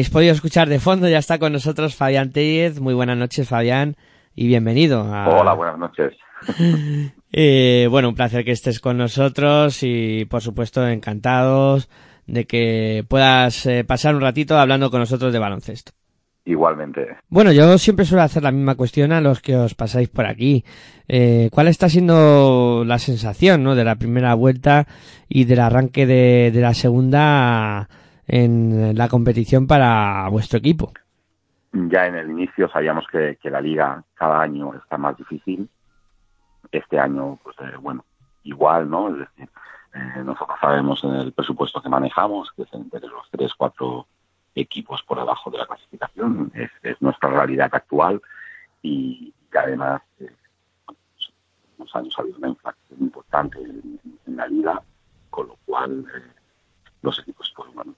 habéis podido escuchar de fondo, ya está con nosotros Fabián Tellez. Muy buenas noches, Fabián, y bienvenido. A... Hola, buenas noches. eh, bueno, un placer que estés con nosotros y, por supuesto, encantados de que puedas eh, pasar un ratito hablando con nosotros de baloncesto. Igualmente. Bueno, yo siempre suelo hacer la misma cuestión a los que os pasáis por aquí. Eh, ¿Cuál está siendo la sensación ¿no? de la primera vuelta y del arranque de, de la segunda en la competición para vuestro equipo? Ya en el inicio sabíamos que, la liga cada año está más difícil. Este año, pues eh, bueno, igual, ¿no? Es decir, eh, nosotros sabemos en el presupuesto que manejamos, que es entre los tres, cuatro equipos por debajo de la clasificación, es, es nuestra realidad actual y, y además eh, unos años ha habido una inflación importante en, en la liga, con lo cual eh, los equipos, pues bueno,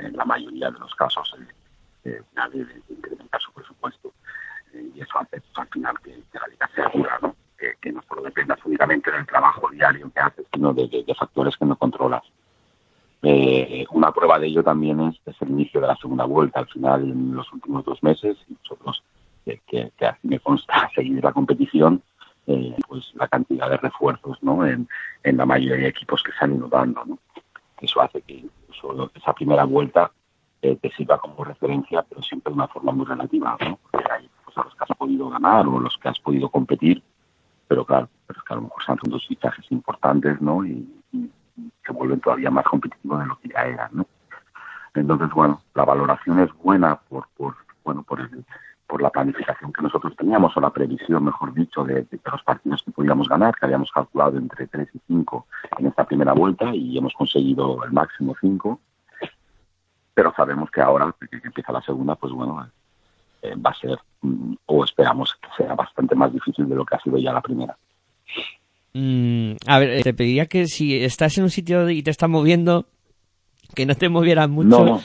en la mayoría de los casos eh, eh, nadie debe incrementar su presupuesto eh, y eso hace pues, al final que, que, la liga sea dura, ¿no? Que, que, no solo dependas únicamente del trabajo diario que haces, sino de, de, de factores que no controlas. Eh, una prueba de ello también es, es, el inicio de la segunda vuelta. Al final, en los últimos dos meses, y nosotros, que, que, que así me consta seguir la competición, eh, pues la cantidad de refuerzos ¿no? en, en, la mayoría de equipos que se han ido dando. ¿no? Eso hace que esa primera vuelta eh, te sirva como referencia, pero siempre de una forma muy relativa. Porque hay pues, a los que has podido ganar o los que has podido competir, pero claro, pero es que a lo mejor son dos fichajes importantes ¿no? y, y se vuelven todavía más competitivos de lo que ya eran, ¿no? Entonces, bueno, la valoración es buena por, por bueno, por, el, por la planificación que nosotros teníamos, o la previsión, mejor dicho, de, los partidos que podíamos ganar, que habíamos calculado entre 3 y 5 en esta primera vuelta y hemos conseguido el máximo 5. Pero sabemos que ahora, que, empieza la segunda, pues bueno, eh, va a ser, mm, o esperamos que sea bastante más difícil de lo que ha sido ya la primera. Mm, a ver, te pediría que si estás en un sitio y te estás moviendo, que no te movieras mucho. No, no,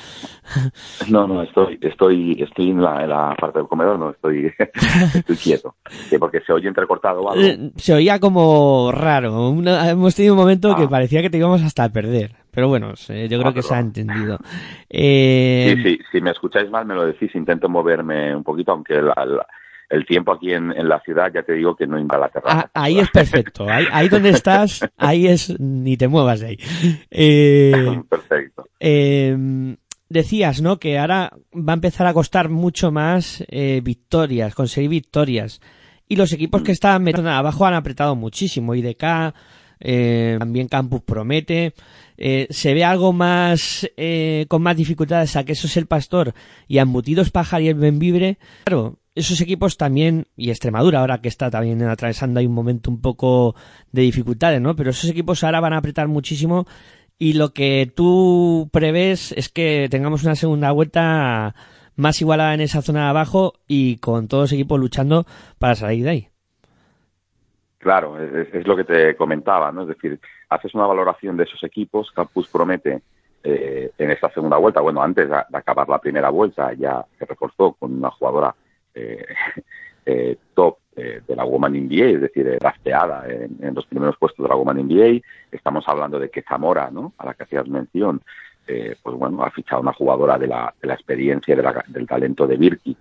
no, no estoy, estoy, estoy en la, en la parte del comedor, no estoy, estoy quieto, sí, porque se oye entrecortado o algo. Eh, se oía como raro. Una, hemos tenido un momento ah. que parecía que te íbamos hasta a perder. Pero bueno, yo creo ah, que se ha entendido. Eh... Sí, sí, si me escucháis mal me lo decís, intento moverme un poquito, aunque la, la el tiempo aquí en, en, la ciudad, ya te digo que no inva la terraza. Ah, ahí es perfecto. Ahí, ahí, donde estás, ahí es, ni te muevas de ahí. Eh, perfecto. Eh, decías, ¿no? Que ahora va a empezar a costar mucho más eh, victorias, conseguir victorias. Y los equipos que estaban abajo han apretado muchísimo. IDK, eh, también Campus promete. Eh, se ve algo más eh, con más dificultades a que eso es el Pastor y a Embutidos Pajar y el Benvibre. Claro, esos equipos también, y Extremadura ahora que está también atravesando ahí un momento un poco de dificultades, ¿no? Pero esos equipos ahora van a apretar muchísimo y lo que tú prevés es que tengamos una segunda vuelta más igualada en esa zona de abajo y con todos los equipos luchando para salir de ahí. Claro, es, es lo que te comentaba, ¿no? Es decir, haces una valoración de esos equipos, Campus promete eh, en esta segunda vuelta, bueno, antes de, acabar la primera vuelta ya se reforzó con una jugadora eh, eh, top eh, de la Woman NBA, es decir, drafteada en, en, los primeros puestos de la Woman NBA. Estamos hablando de que Zamora, ¿no? a la que hacías mención, eh, pues bueno, ha fichado una jugadora de la, de la experiencia, la, del talento de Birkic,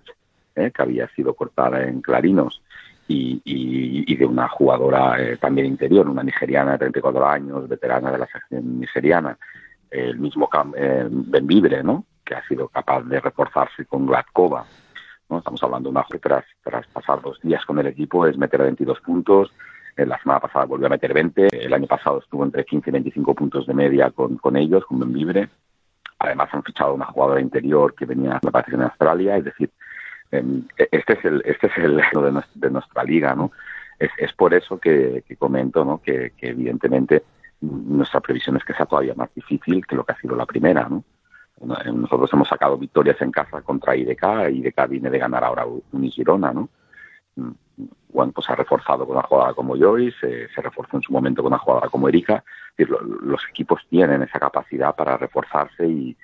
que había sido cortada en Clarinos. Y, y, y de una jugadora eh, también interior, una nigeriana de 34 años, veterana de la sección nigeriana, el mismo eh, Benvibre, ¿no? que ha sido capaz de reforzarse con Gladkova, ¿no? Estamos hablando de una tras, tras pasar dos días con el equipo, es meter 22 puntos. Eh, la semana pasada volvió a meter 20. El año pasado estuvo entre 15 y 25 puntos de media con, con ellos, con Benvibre. Además han fichado una jugadora interior que venía, me parece, en Australia. Es decir, este es el, este es el de nuestra, de nuestra liga, ¿no? Es, es por eso que, que comento, ¿no? Que, que evidentemente nuestra previsión es que sea todavía más difícil que lo que ha sido la primera, ¿no? Nosotros hemos sacado victorias en casa contra IDK, IDK viene de ganar ahora Unigirona, ¿no? Bueno, pues ha reforzado con una jugadora como Joyce, se, se reforzó en su momento con una jugadora como Erika. Es decir, lo, los equipos tienen esa capacidad para reforzarse y,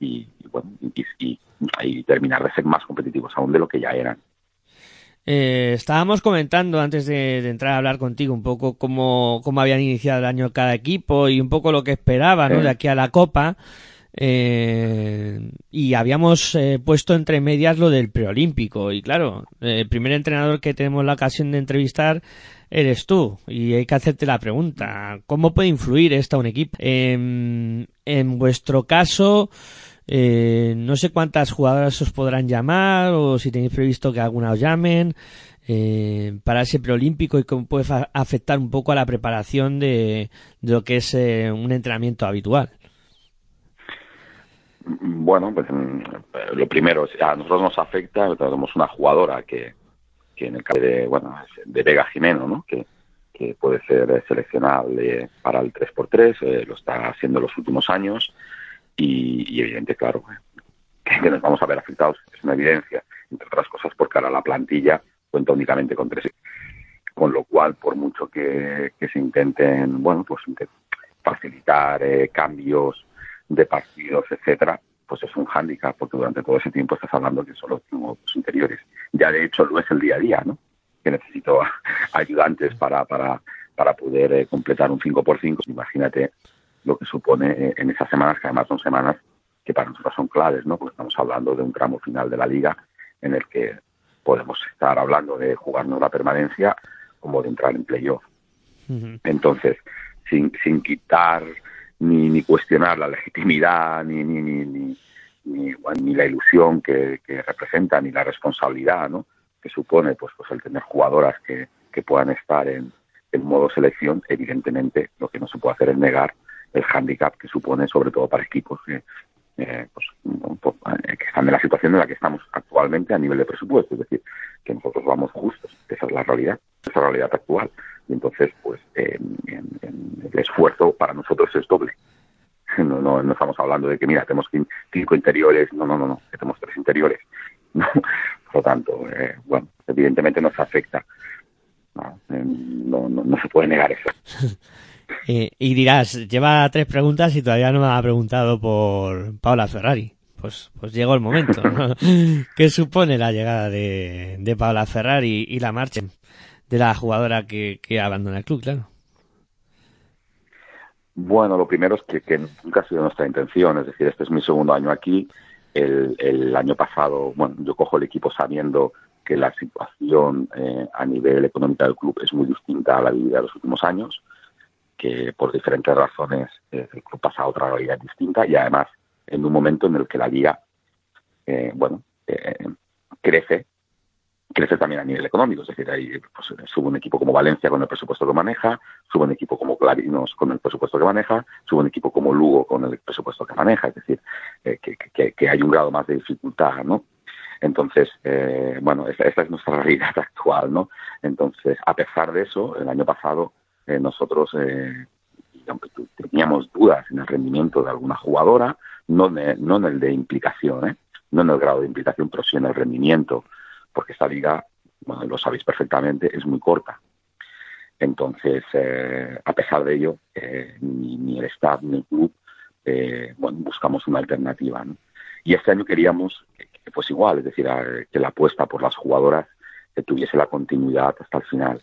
y, y bueno, y, y, y, terminar de ser más competitivos aún de lo que ya eran. Eh, estábamos comentando antes de, de, entrar a hablar contigo un poco cómo, cómo habían iniciado el año cada equipo y un poco lo que esperaba, ¿no? De aquí a la Copa. Eh, y habíamos eh, puesto entre medias lo del preolímpico. Y claro, el primer entrenador que tenemos la ocasión de entrevistar eres tú. Y hay que hacerte la pregunta: ¿cómo puede influir esta un equipo? en vuestro caso, eh, no sé cuántas jugadoras os podrán llamar o si tenéis previsto que alguna os llamen eh, para ese preolímpico y cómo puede afectar un poco a la preparación de, lo que es eh, un entrenamiento habitual. Bueno, pues mm, lo primero, a nosotros nos afecta, tenemos una jugadora que, que en el caso de, bueno, de Vega Jimeno, ¿no? que, que puede ser seleccionable para el 3x3, lo está haciendo en los últimos años y, evidente, claro, que nos vamos a ver afectados, es una evidencia, entre otras cosas porque ahora la plantilla cuenta únicamente con tres. Con lo cual, por mucho que, se intenten, bueno, pues facilitar eh, cambios de partidos, etcétera, pues es un hándicap, porque durante todo ese tiempo estás hablando que solo tengo los interiores. Ya de hecho lo es el día a día, ¿no? Que necesito ayudantes para, para, para poder eh, completar un 5x5. Imagínate lo que supone eh, en esas semanas, que además son semanas que para nosotros son claves, ¿no? Porque estamos hablando de un tramo final de la liga en el que podemos estar hablando de jugarnos la permanencia como de entrar en playoff. Entonces, sin, sin quitar ni, ni cuestionar la legitimidad, ni, ni, ni, ni, la ilusión que, que, representa, ni la responsabilidad ¿no? que supone pues, pues el tener jugadoras que, que puedan estar en, en modo selección, evidentemente lo que no se puede hacer es negar el hándicap que supone, sobre todo para equipos que, eh, pues, eh, que están en la situación en la que estamos actualmente a nivel de presupuesto, es decir, que nosotros vamos justos, esa es la realidad, la realidad actual. Y entonces, pues, el esfuerzo para nosotros es doble. No, no, no, estamos hablando de que, mira, tenemos cinco interiores, no, no, no, no, tenemos tres interiores. Por lo tanto, eh, bueno, evidentemente nos afecta. No, no, no se puede negar eso. Eh, y dirás, lleva tres preguntas y todavía no me ha preguntado por Paula Ferrari. Pues, pues llegó el momento. ¿Qué supone la llegada de, de Paula Ferrari y la marcha de la jugadora que, que abandona el club, claro? Bueno, lo primero es que, nunca ha sido nuestra intención, es decir, este es mi segundo año aquí. El, el año pasado, bueno, yo cojo el equipo sabiendo que la situación eh, a nivel económico del club es muy distinta a la vida de los últimos años que por diferentes razones eh, el club pasa a otra realidad distinta y además en un momento en el que la liga, eh, bueno, eh, crece, crece también a nivel económico, es decir, ahí pues, sube un equipo como Valencia con el presupuesto que maneja, sube un equipo como Clarinos con el presupuesto que maneja, sube un equipo como Lugo con el presupuesto que maneja, es decir, que, que, hay un grado más de dificultad, ¿no? Entonces, bueno, esta, esta, es nuestra realidad actual, ¿no? Entonces, a pesar de eso, el año pasado eh, nosotros, eh, teníamos dudas en el rendimiento de alguna jugadora, no, no en el de implicación, ¿eh? no en el grado de implicación, pero sí en el rendimiento, porque esta liga, lo sabéis perfectamente, es muy corta. Entonces, eh, a pesar de ello, eh, ni, ni, el staff ni el club, bueno, buscamos una alternativa. Y este año queríamos que, igual, es decir, que la apuesta por las jugadoras que tuviese la continuidad hasta el final.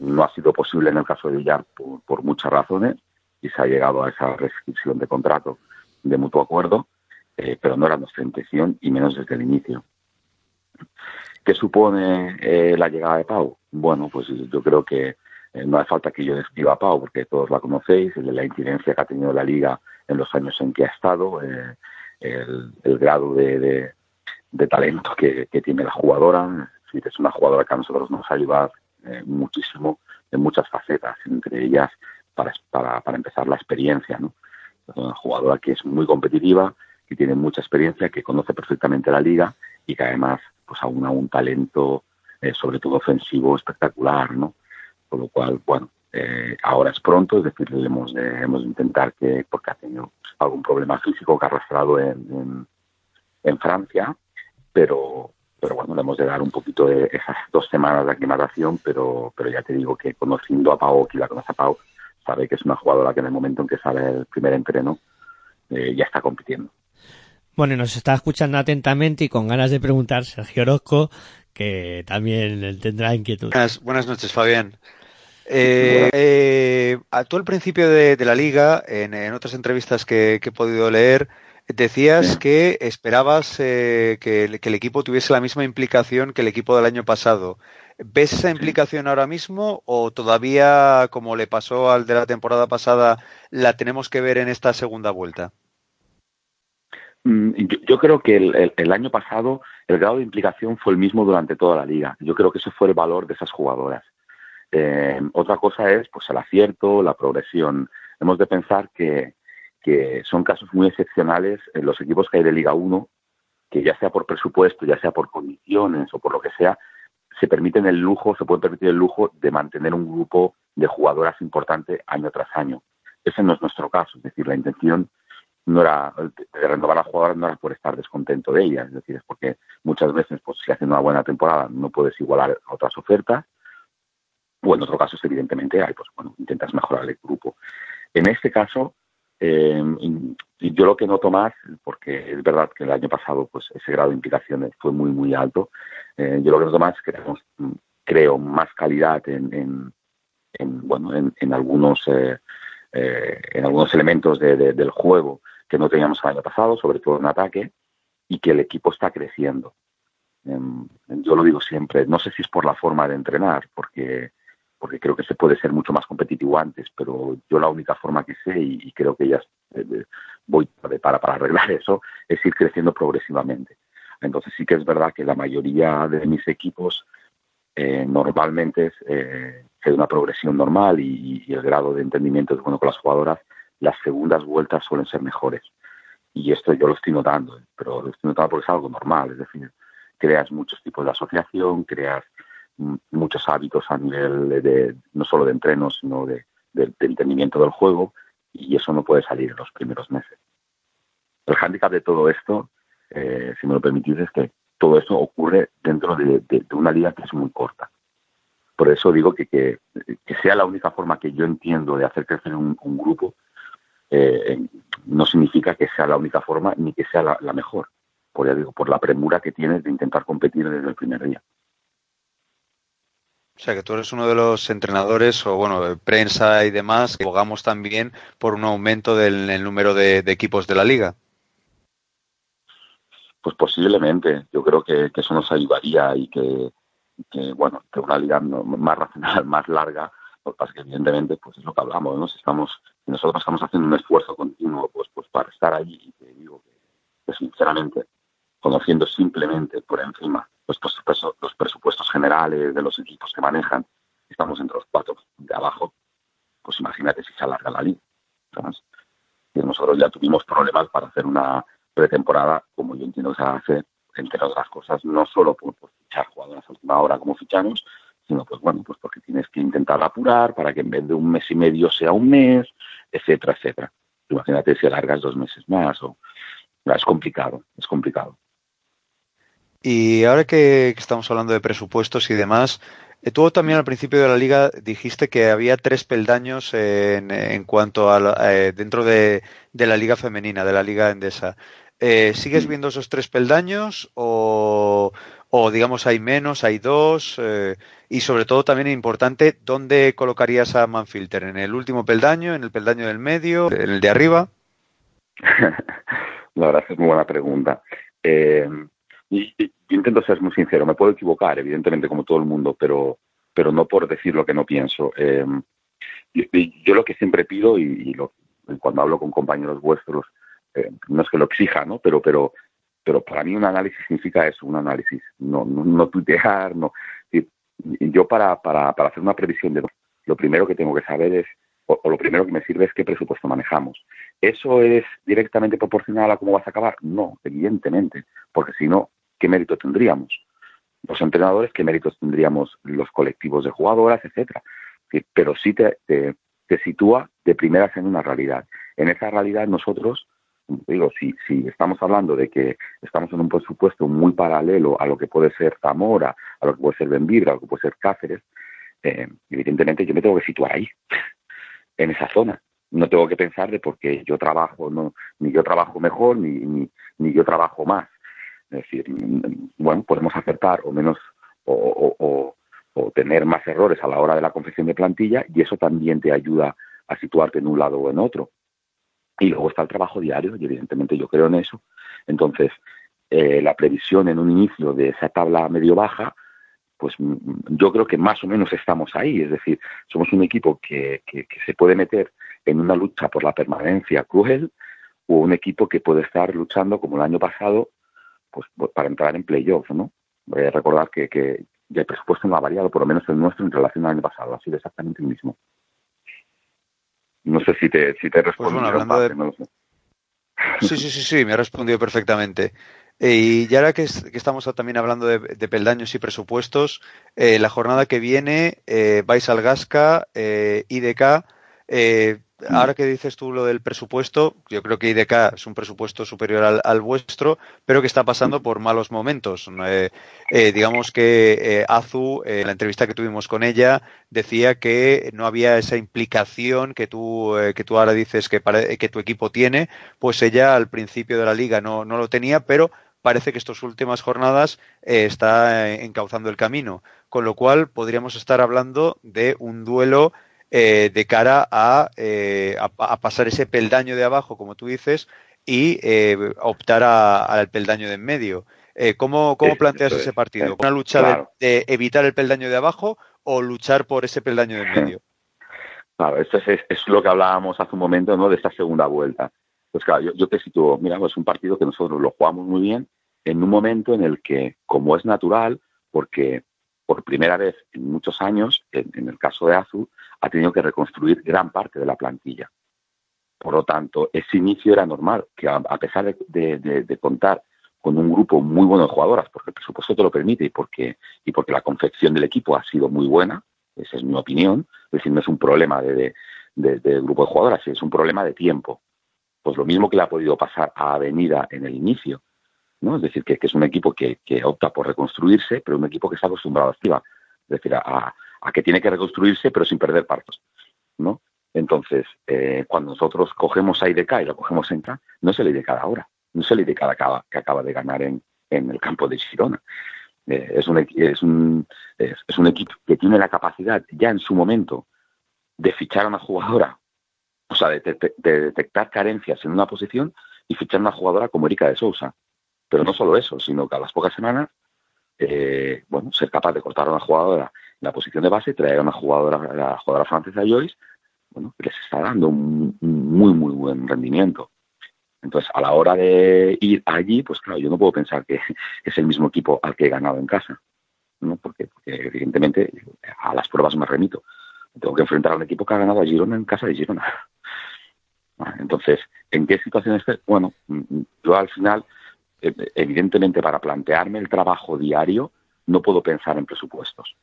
No ha sido posible en el caso de Villar por, muchas razones y se ha llegado a esa restricción de contrato de mutuo acuerdo, eh, pero no era nuestra intención y menos desde el inicio. ¿Qué supone eh, la llegada de Pau? Bueno, pues yo creo que eh, no hace falta que yo describa a Pau porque todos la conocéis, la incidencia que ha tenido la liga en los años en que ha estado, el, grado de, talento que, tiene la jugadora. Es una jugadora que a nosotros nos ha ayudado eh, muchísimo en muchas facetas, entre ellas para, para, para empezar la experiencia, ¿no? Una jugadora que es muy competitiva, que tiene mucha experiencia, que conoce perfectamente la liga y que además pues aún un talento eh, sobre todo ofensivo espectacular, ¿no? Con lo cual, bueno, eh, ahora es pronto, es decir, hemos de, hemos de intentar que, porque ha tenido algún problema físico que ha arrastrado en, en, en Francia, pero, pero bueno, le hemos de dar un poquito de esas dos semanas de aclimatación, pero, pero ya te digo que conociendo a Pau, que la conoce a Pau, sabe que es una jugadora que en el momento en que sale el primer entreno eh, ya está compitiendo. Bueno, nos está escuchando atentamente y con ganas de preguntar Sergio Orozco, que también tendrá inquietud. Buenas, noches, Fabián. Eh, eh, tú al principio de, la liga, en, otras entrevistas que, he podido leer, Decías que esperabas eh, que, el equipo tuviese la misma implicación que el equipo del año pasado. ¿Ves esa implicación ahora mismo o todavía, como le pasó al de la temporada pasada, la tenemos que ver en esta segunda vuelta? Mm, yo, creo que el, año pasado el grado de implicación fue el mismo durante toda la liga. Yo creo que ese fue el valor de esas jugadoras. Eh, otra cosa es pues el acierto, la progresión. Hemos de pensar que, que son casos muy excepcionales en los equipos que hay de Liga 1, que ya sea por presupuesto, ya sea por condiciones o por lo que sea, se permiten el lujo, se puede permitir el lujo de mantener un grupo de jugadoras importante año tras año. Ese no es nuestro caso, es decir, la intención no era de renovar a la jugadora no era por estar descontento de ella, es decir, es porque muchas veces pues si haces una buena temporada no puedes igualar a otras ofertas, o en otro caso evidentemente hay, pues bueno, intentas mejorar el grupo. En este caso, eh, yo lo que noto más, porque es verdad que el año pasado pues ese grado de implicación fue muy muy alto, eh, yo lo que noto más es que tenemos, creo, más calidad en, en, bueno, en, en algunos eh, en algunos elementos del juego que no teníamos el año pasado, sobre todo en ataque, y que el equipo está creciendo. Em, yo lo digo siempre, no sé si es por la forma de entrenar, porque, porque creo que se puede ser mucho más competitivo antes, pero yo la única forma que sé, y, creo que ya eh, voy para, para arreglar eso, es ir creciendo progresivamente. Entonces sí que es verdad que la mayoría de mis equipos eh, normalmente es eh, una progresión normal y, y, el grado de entendimiento es bueno con las jugadoras las segundas vueltas suelen ser mejores. Y esto yo lo estoy notando, ¿eh? pero lo estoy notando porque es algo normal, es decir, creas muchos tipos de asociación, creas muchos hábitos a nivel de, no solo de entreno, sino de, entendimiento del juego, y eso no puede salir en los primeros meses. El hándicap de todo esto, eh, si me lo permitís, es que todo esto ocurre dentro de, una liga que es muy corta. Por eso digo que, que, sea la única forma que yo entiendo de hacer crecer un grupo eh, no significa que sea la única forma ni que sea la, mejor, por, digo, por la premura que tienes de intentar competir desde el primer día. O sea, que tú eres uno de los entrenadores o, bueno, prensa y demás, que abogamos también por un aumento del número de, equipos de la liga. Pues posiblemente. Yo creo que, eso nos ayudaría y que, bueno, que una liga más racional, más larga, pues que evidentemente pues es lo que hablamos, ¿no? Si estamos nosotros estamos haciendo un esfuerzo continuo pues, pues para estar allí y te digo que, sinceramente conociendo simplemente por encima pues, los presupuestos generales de los equipos que manejan estamos entre los cuatro de abajo pues imagínate si se alarga la liga y nosotros ya tuvimos problemas para hacer una pretemporada como yo entiendo que se hace entre otras cosas no solo por, por fichar jugadores a última hora como fichamos sino pues bueno, pues porque tienes que intentar apurar para que en vez de un mes y medio sea un mes, etcétera, etcétera. Imagínate si alargas dos meses más o es complicado, es complicado. Y ahora que estamos hablando de presupuestos y demás, eh, tú también al principio de la liga dijiste que había tres peldaños en, en cuanto a eh, dentro de, de, la liga femenina, de la liga endesa. Eh, ¿Sigues viendo esos tres peldaños o, o digamos hay menos, hay dos? Eh, y sobre todo también es importante, ¿dónde colocarías a Manfilter? ¿En el último peldaño, en el peldaño del medio, en el de arriba? La verdad es muy buena pregunta. Eh, y, yo intento ser muy sincero, me puedo equivocar, evidentemente, como todo el mundo, pero, pero no por decir lo que no pienso. Eh, yo, lo que siempre pido, y, lo, cuando hablo con compañeros vuestros, eh, no es que lo exija, ¿no? Pero, pero, pero para mí un análisis significa eso, un análisis, no, no, no tuitear, no. Yo para, para, para hacer una previsión de lo primero que tengo que saber es, o, lo primero que me sirve es qué presupuesto manejamos. ¿Eso es directamente proporcional a cómo vas a acabar? No, evidentemente, porque si no, ¿qué mérito tendríamos? Los entrenadores, ¿qué méritos tendríamos los colectivos de jugadoras, etcétera? Pero sí te, te, te sitúa de primeras en una realidad. En esa realidad nosotros digo, si, si estamos hablando de que estamos en un presupuesto muy paralelo a lo que puede ser Zamora, a lo que puede ser Benvidra, a lo que puede ser Cáceres, eh, evidentemente yo me tengo que situar ahí, en esa zona. No tengo que pensar de porque yo trabajo, no, ni yo trabajo mejor, ni, ni, ni yo trabajo más. Es decir, bueno, podemos acertar o menos o, o, o tener más errores a la hora de la confección de plantilla y eso también te ayuda a situarte en un lado o en otro Y luego está el trabajo diario, y evidentemente yo creo en eso. Entonces, eh, la previsión en un inicio de esa tabla medio-baja, pues mm, yo creo que más o menos estamos ahí. Es decir, somos un equipo que, que, se puede meter en una lucha por la permanencia cruel o un equipo que puede estar luchando como el año pasado pues, pues para entrar en playoff, ¿no? Voy a recordar que, que el presupuesto no ha variado, por lo menos el nuestro, en relación al año pasado. Ha sido exactamente el mismo. No sé si te, si te he pues. Sí, sí, sí, sí, me ha respondido perfectamente. Eh, y ya ahora que, estamos también hablando de, peldaños y presupuestos, eh, la jornada que viene eh, vais al Gasca, eh, IDK. Ahora que dices tú lo del presupuesto, yo creo que IDK es un presupuesto superior al, vuestro, pero que está pasando por malos momentos. digamos que Azu, en la entrevista que tuvimos con ella, decía que no había esa implicación que tú, que tú ahora dices que, que tu equipo tiene, pues ella al principio de la liga no, no lo tenía, pero parece que estas últimas jornadas eh, está eh, encauzando el camino, con lo cual podríamos estar hablando de un duelo eh, de cara a, a, pasar ese peldaño de abajo, como tú dices, y optar al peldaño de en medio. ¿Cómo, cómo planteas ese partido? ¿Una lucha de, evitar el peldaño de abajo o luchar por ese peldaño de en medio? Claro, esto es, es, lo que hablábamos hace un momento, ¿no? De esta segunda vuelta. Pues claro, yo, yo te sitúo, mira, es un partido que nosotros lo jugamos muy bien en un momento en el que, como es natural, porque por primera vez en muchos años, en, el caso de Azu, ha tenido que reconstruir gran parte de la plantilla. Por lo tanto, ese inicio era normal, que a, pesar de, contar con un grupo muy bueno de jugadoras, porque el presupuesto te lo permite y porque, y porque la confección del equipo ha sido muy buena, esa es mi opinión, es decir, no es un problema de, grupo de jugadoras, es un problema de tiempo pues lo mismo que le ha podido pasar a Avenida en el inicio, ¿no? Es decir, que, es un equipo que, opta por reconstruirse, pero un equipo que está acostumbrado a activa, es decir, a, que tiene que reconstruirse, pero sin perder partos, ¿no? Entonces, eh, cuando nosotros cogemos a IDK y lo cogemos en K, no es el IDK de ahora, no es el IDK que acaba, que acaba de ganar en, el campo de Girona. Eh, es, un, es, un, es un equipo que tiene la capacidad ya en su momento de fichar a una jugadora o sea, de, detectar carencias en una posición y fichar una jugadora como Erika de Sousa. Pero no solo eso, sino que a las pocas semanas, eh, bueno, ser capaz de cortar a una jugadora en la posición de base, traer a una jugadora, la jugadora francesa Joyce, bueno, les está dando un, muy, muy buen rendimiento. Entonces, a la hora de ir allí, pues claro, yo no puedo pensar que es el mismo equipo al que he ganado en casa, ¿no? Porque, porque evidentemente a las pruebas me remito. Tengo que enfrentar a un equipo que ha ganado a Girona en casa de Girona. Entonces, ¿en qué situación esté? Bueno, yo al final, eh, evidentemente, para plantearme el trabajo diario, no puedo pensar en presupuestos.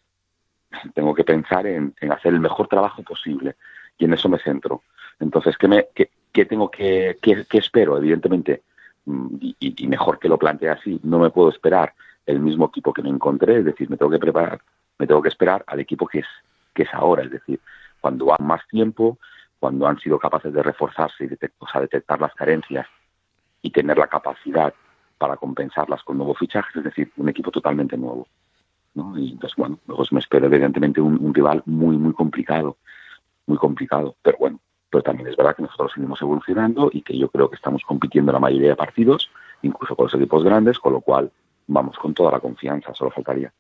Tengo que pensar en, hacer el mejor trabajo posible y en eso me centro. Entonces, ¿qué, me, qué, tengo que, qué, espero? Evidentemente, mm, y, mejor que lo plantee así, no me puedo esperar el mismo equipo que me encontré, es decir, me tengo que preparar, me tengo que esperar al equipo que es, que es ahora, es decir, cuando va más tiempo, cuando han sido capaces de reforzarse y detectar las carencias y tener la capacidad para compensarlas con nuevos fichajes, es decir, un equipo totalmente nuevo. Y entonces, bueno, luego me espero evidentemente un, rival muy, muy complicado, muy complicado, pero bueno, pero también es verdad que nosotros seguimos evolucionando y que yo creo que estamos compitiendo en la mayoría de partidos, incluso con los equipos grandes, con lo cual vamos con toda la confianza, solo faltaría.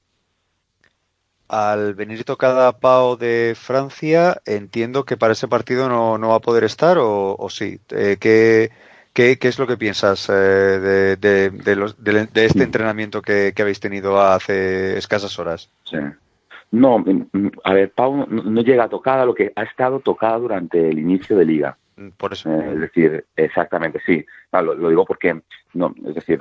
Al venir tocada Pau de Francia, entiendo que para ese partido no, no va a poder estar o, sí. Eh, ¿qué, qué, es lo que piensas eh, de, de, los, de, este entrenamiento que, habéis tenido hace escasas horas? Sí. No, mm, mm, a ver, Pau no, llega tocada lo que ha estado tocada durante el inicio de liga. Mm, por eso. Eh, es decir, exactamente, sí. lo, digo porque, no, es decir,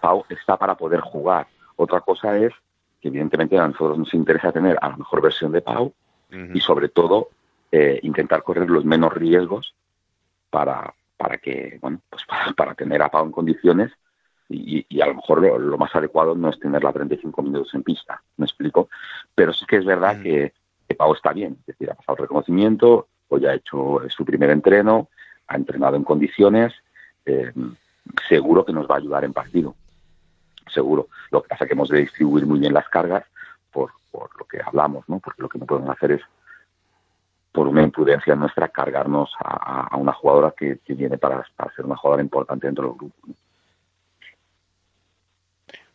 Pau está para poder jugar. Otra cosa es que evidentemente a nosotros nos interesa tener a la mejor versión de Pau y sobre todo eh, intentar correr los menos riesgos para, para que, bueno, pues para, tener a Pau en condiciones y, a lo mejor lo, más adecuado no es tenerla 35 minutos en pista, me explico, pero sí que es verdad que, Pau está bien, es decir, ha pasado el reconocimiento, hoy ha hecho su primer entreno, ha entrenado en condiciones, eh, seguro que nos va a ayudar en partido seguro. Lo que pasa es que hemos de distribuir muy bien las cargas por, por lo que hablamos, ¿no? Porque lo que no podemos hacer es por una imprudencia nuestra, cargarnos a, una jugadora que, viene para, ser una jugadora importante dentro del grupo.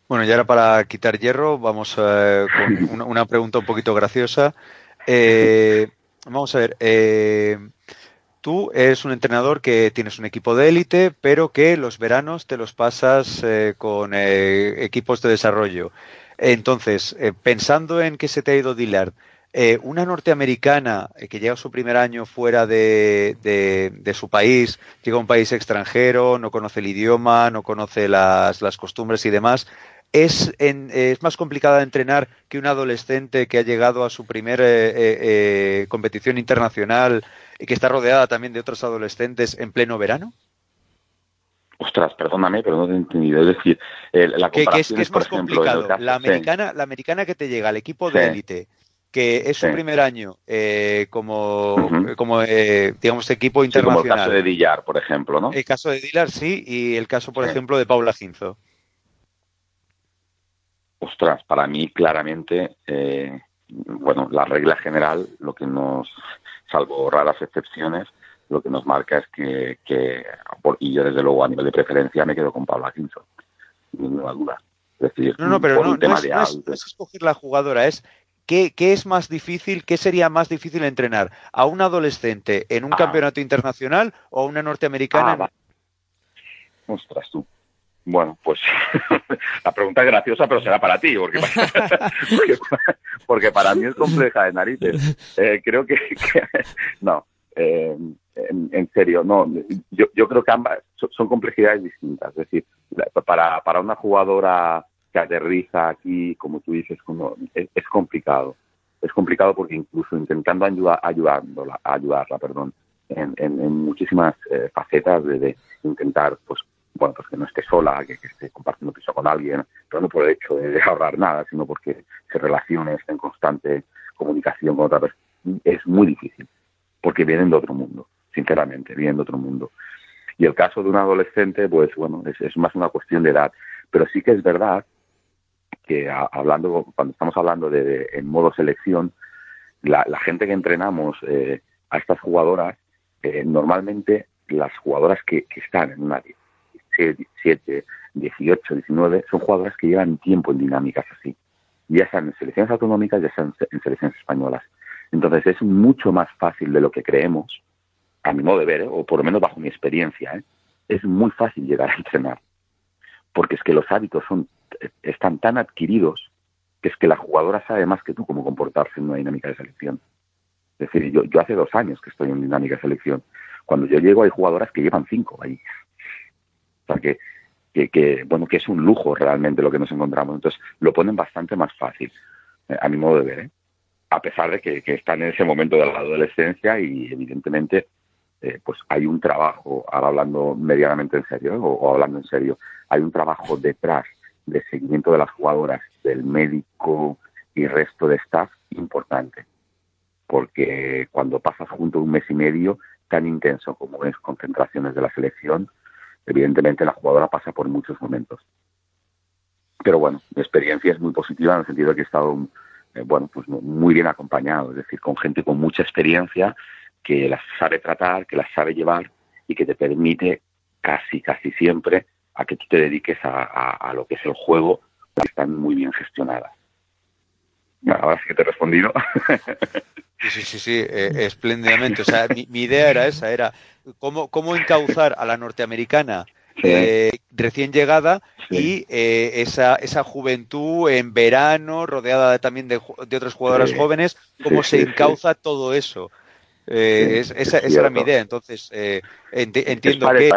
Bueno, y ahora para quitar hierro, vamos eh, con una, pregunta un poquito graciosa. Eh, vamos a ver, eh, tú eres un entrenador que tienes un equipo de élite, pero que los veranos te los pasas con equipos de desarrollo. Entonces, pensando en que se te ha ido Dillard, una norteamericana que llega a su primer año fuera de, de, su país, llega a un país extranjero, no conoce el idioma, no conoce las, las costumbres y demás, es, es más complicada de entrenar que un adolescente que ha llegado a su primera eh, eh, eh, competición internacional y que está rodeada también de otros adolescentes en pleno verano? Ostras, perdóname, pero no te he entendido. Es decir, la comparación es, más complicado. la, americana, la americana que te llega al equipo de élite, que es su primer año como, como digamos, equipo internacional. como el caso de Dillar, por ejemplo, ¿no? El caso de Dillar, sí, y el caso, por ejemplo, de Paula Ginzo. Ostras, para mí claramente, eh, bueno, la regla general, lo que nos, salvo raras excepciones, lo que nos marca es que, y yo desde luego a nivel de preferencia me quedo con Pablo Quinto, ninguna duda. Es decir, no, no, pero no, es, escoger la jugadora, es ¿Qué, es más difícil, qué sería más difícil entrenar? ¿A un adolescente en un ah. campeonato internacional o a una norteamericana? Ah, Ostras, tú. Bueno, pues la pregunta es graciosa, pero será para ti, porque, porque, para mí es compleja de narices. Eh, creo que, no, eh, en, serio, no. Yo, yo creo que ambas son, complejidades distintas. Es decir, para, para una jugadora que aterriza aquí, como tú dices, como, es, complicado. Es complicado porque incluso intentando ayudar, ayudarla, perdón, en, en, muchísimas eh, facetas de, de, intentar pues bueno, pues que no esté sola, que, esté compartiendo piso con alguien, pero no por el hecho de ahorrar nada, sino porque se relacione, esté en constante comunicación con otra persona. Es muy difícil, porque vienen de otro mundo, sinceramente, vienen de otro mundo. Y el caso de un adolescente, pues bueno, es, más una cuestión de edad. Pero sí que es verdad que hablando, cuando estamos hablando de, en modo selección, la, gente que entrenamos eh, a estas jugadoras, eh, normalmente las jugadoras que, están en una 17, 18, 19, son jugadoras que llevan tiempo en dinámicas así, ya sean en selecciones autonómicas, ya sean en selecciones españolas. Entonces es mucho más fácil de lo que creemos, a mi modo de ver, o por lo menos bajo mi experiencia, ¿eh? es muy fácil llegar a entrenar, porque es que los hábitos son, están tan adquiridos que es que la jugadora sabe más que tú cómo comportarse en una dinámica de selección. Es decir, yo, yo hace dos años que estoy en dinámica de selección. Cuando yo llego hay jugadoras que llevan cinco ahí. O sea, que, que, bueno, que es un lujo realmente lo que nos encontramos. Entonces, lo ponen bastante más fácil, eh, a mi modo de ver, ¿eh? a pesar de que, están en ese momento de la adolescencia y evidentemente eh, pues hay un trabajo, ahora hablando medianamente en serio o, hablando en serio, hay un trabajo detrás de seguimiento de las jugadoras, del médico y resto de staff importante. Porque cuando pasas junto un mes y medio tan intenso como es concentraciones de la selección, evidentemente la jugadora pasa por muchos momentos. Pero bueno, mi experiencia es muy positiva en el sentido de que he estado eh, bueno, pues muy bien acompañado, es decir, con gente con mucha experiencia que las sabe tratar, que las sabe llevar y que te permite casi, casi siempre a que tú te dediques a, lo que es el juego, que están muy bien gestionadas. Ahora sí que te he respondido. Sí, sí, sí, eh, espléndidamente. O sea, mi, idea era esa, era cómo, cómo encauzar a la norteamericana eh, recién llegada y eh, esa, esa juventud en verano, rodeada también de, de otras jugadoras jóvenes, cómo se encauza todo eso. esa, era mi idea, entonces entiendo que...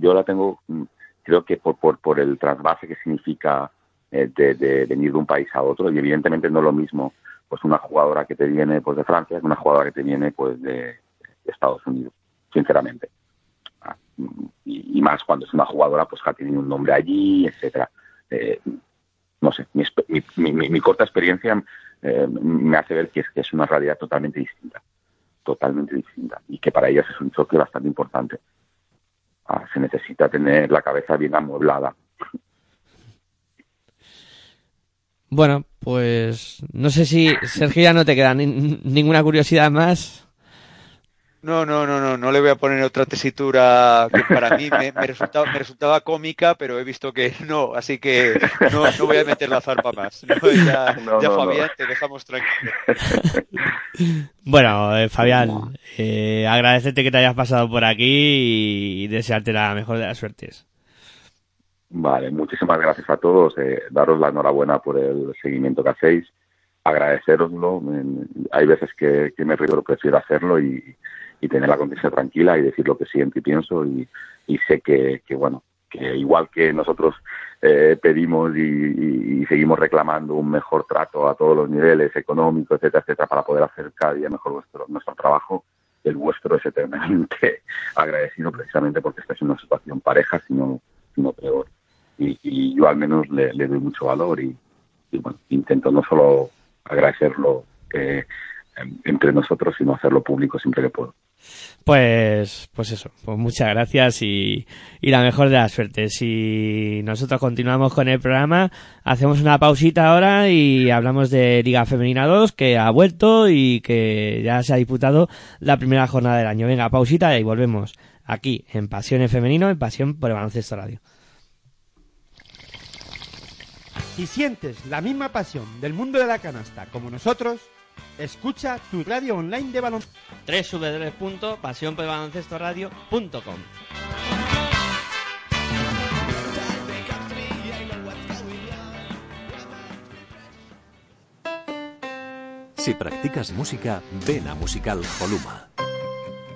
Yo la tengo, mm, creo que por, por, por el trasvase que significa de, de venir de un país a otro, y evidentemente no es lo mismo pues una jugadora que te viene pues de Francia que una jugadora que te viene pues de, Estados Unidos, sinceramente. Ah, y, más cuando es una jugadora pues que ha tenido un nombre allí, etcétera. Eh, no sé, mi, corta experiencia eh, me hace ver que es, que es una realidad totalmente distinta, totalmente distinta, y que para ellas es un choque bastante importante. Ah, se necesita tener la cabeza bien amueblada Bueno, pues no sé si, Sergio, ya no te queda ninguna curiosidad más. No, no, no, no, no le voy a poner otra tesitura que para mí me, resultaba, me resultaba cómica, pero he visto que no, así que no, no voy a meter la zarpa más. ya, Fabián, te dejamos tranquilo. Bueno, eh, Fabián, eh, agradecerte que te hayas pasado por aquí y desearte la mejor de las suertes. Vale, muchísimas gracias a todos. Eh, daros la enhorabuena por el seguimiento que hacéis. Agradeceroslo. Hay veces que, me río, prefiero hacerlo y, y tener la conciencia tranquila y decir lo que siento y pienso y, sé que, bueno, que igual que nosotros eh, pedimos y, seguimos reclamando un mejor trato a todos los niveles, económicos, etcétera, etcétera, para poder hacer cada día mejor nuestro, nuestro trabajo, el vuestro es eternamente agradecido precisamente porque estáis en una situación pareja, sino, sino peor. Y, yo al menos le, doy mucho valor y, bueno, intento no solo agradecerlo eh, entre nosotros, sino hacerlo público siempre que puedo. Pues, pues eso, pues muchas gracias y, y la mejor de las suertes. Si nosotros continuamos con el programa, hacemos una pausita ahora y hablamos de Liga Femenina 2, que ha vuelto y que ya se ha disputado la primera jornada del año. Venga, pausita y volvemos aquí en Pasión Femenino, en Pasión por el Baloncesto Radio. Si sientes la misma pasión del mundo de la canasta como nosotros, Escucha tu radio online de baloncesto. www.pasionpelbaloncestoradio.com Si practicas música, ven a Musical Holuma.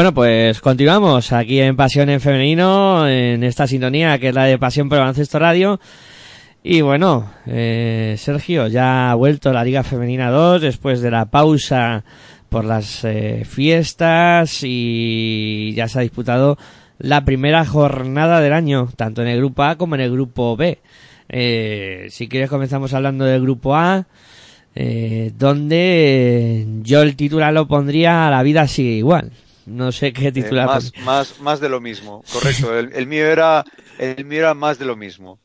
Bueno, pues continuamos aquí en Pasión en Femenino, en esta sintonía que es la de Pasión por Baloncesto Radio. Y bueno, eh, Sergio, ya ha vuelto la Liga Femenina 2 después de la pausa por las eh, fiestas y ya se ha disputado la primera jornada del año, tanto en el grupo A como en el grupo B. Eh, si quieres comenzamos hablando del grupo A, eh, donde yo el titular lo pondría a la vida sigue igual. No sé qué eh, titular. más, más, más de lo mismo, correcto. El, mío era el mío era más de lo mismo.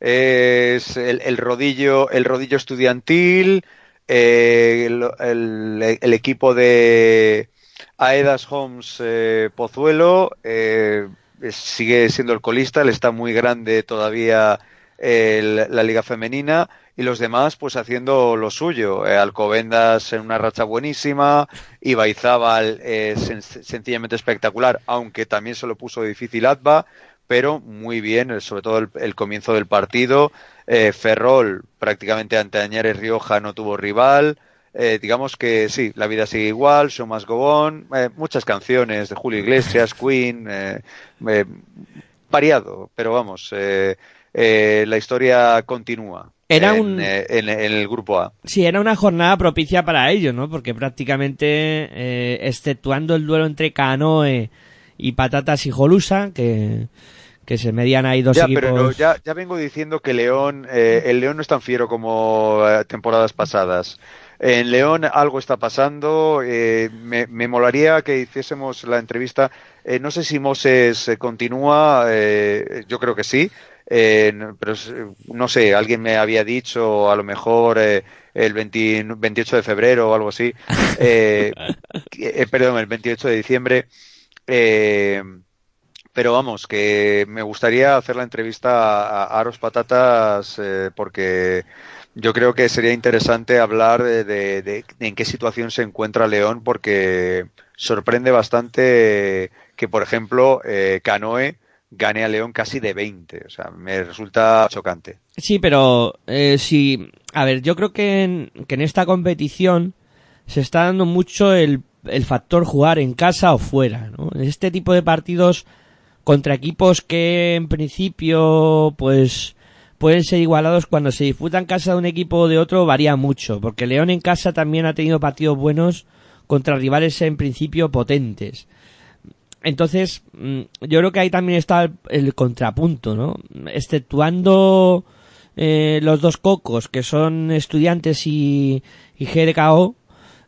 Es el, rodillo, el rodillo estudiantil, eh, el, equipo de Aedas Homes eh, Pozuelo sigue siendo el colista, le está muy grande todavía la liga femenina y los demás pues haciendo lo suyo. Eh, Alcobendas en una racha buenísima, Ibaizábal eh, sencillamente espectacular, aunque también se lo puso difícil Atba, pero muy bien, eh, sobre todo el, comienzo del partido. Eh, Ferrol prácticamente ante Añares Rioja no tuvo rival. digamos que sí, la vida sigue igual, Show Más Gobón, muchas canciones de Julio Iglesias, Queen, variado, pero vamos, la historia continúa. Era un... Eh, en, el grupo A. Sí, era una jornada propicia para ellos, ¿no? Porque prácticamente, eh, exceptuando el duelo entre Canoe y Patatas y Jolusa, que, que se medían ahí dos ya, equipos. Pero ya, ya vengo diciendo que León, eh, el León no es tan fiero como temporadas pasadas. En León algo está pasando. Eh, me, me, molaría que hiciésemos la entrevista. Eh, no sé si Moses continúa. Eh, yo creo que sí. Pero no sé, alguien me había dicho a lo mejor el 28 de febrero o algo así. perdón, el 28 de diciembre. pero vamos, que me gustaría hacer la entrevista a Aros Patatas porque yo creo que sería interesante hablar de, en qué situación se encuentra León porque sorprende bastante que, por ejemplo, eh, Canoe gane a León casi de 20. O sea, me resulta chocante. Sí, pero eh, sí, a ver, yo creo que en, que en esta competición se está dando mucho el, factor jugar en casa o fuera. ¿no? Este tipo de partidos contra equipos que en principio pues pueden ser igualados cuando se disputan casa de un equipo o de otro varía mucho, porque León en casa también ha tenido partidos buenos contra rivales en principio potentes. Entonces, mm, yo creo que ahí también está el, contrapunto, ¿no? Exceptuando eh, los dos cocos, que son estudiantes y, y GDKO,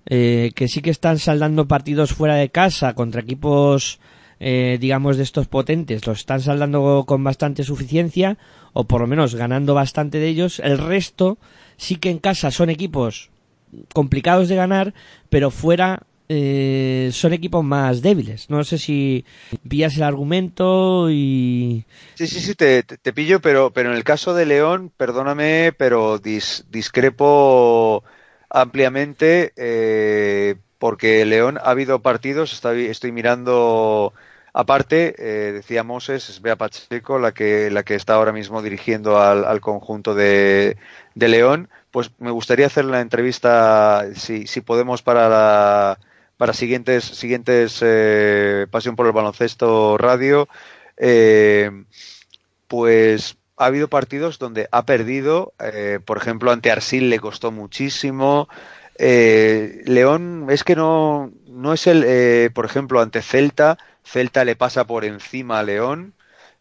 eh, que sí que están saldando partidos fuera de casa contra equipos, eh, digamos, de estos potentes, los están saldando con bastante suficiencia, o por lo menos ganando bastante de ellos. El resto sí que en casa son equipos complicados de ganar, pero fuera eh, son equipos más débiles. No sé si pillas el argumento y... Sí, sí, sí, te, te, pillo, pero, pero en el caso de León, perdóname, pero discrepo ampliamente eh, porque León ha habido partidos, estoy, mirando Aparte, eh, decía Moses, es Bea Pacheco la que, la que está ahora mismo dirigiendo al, conjunto de, León. Pues me gustaría hacer la entrevista, si, si podemos, para, para siguientes, siguientes eh, Pasión por el Baloncesto Radio. Eh, pues ha habido partidos donde ha perdido, por ejemplo, ante Arsil le costó muchísimo. León es que no, no es el, por ejemplo, ante Celta Celta le pasa por encima a León,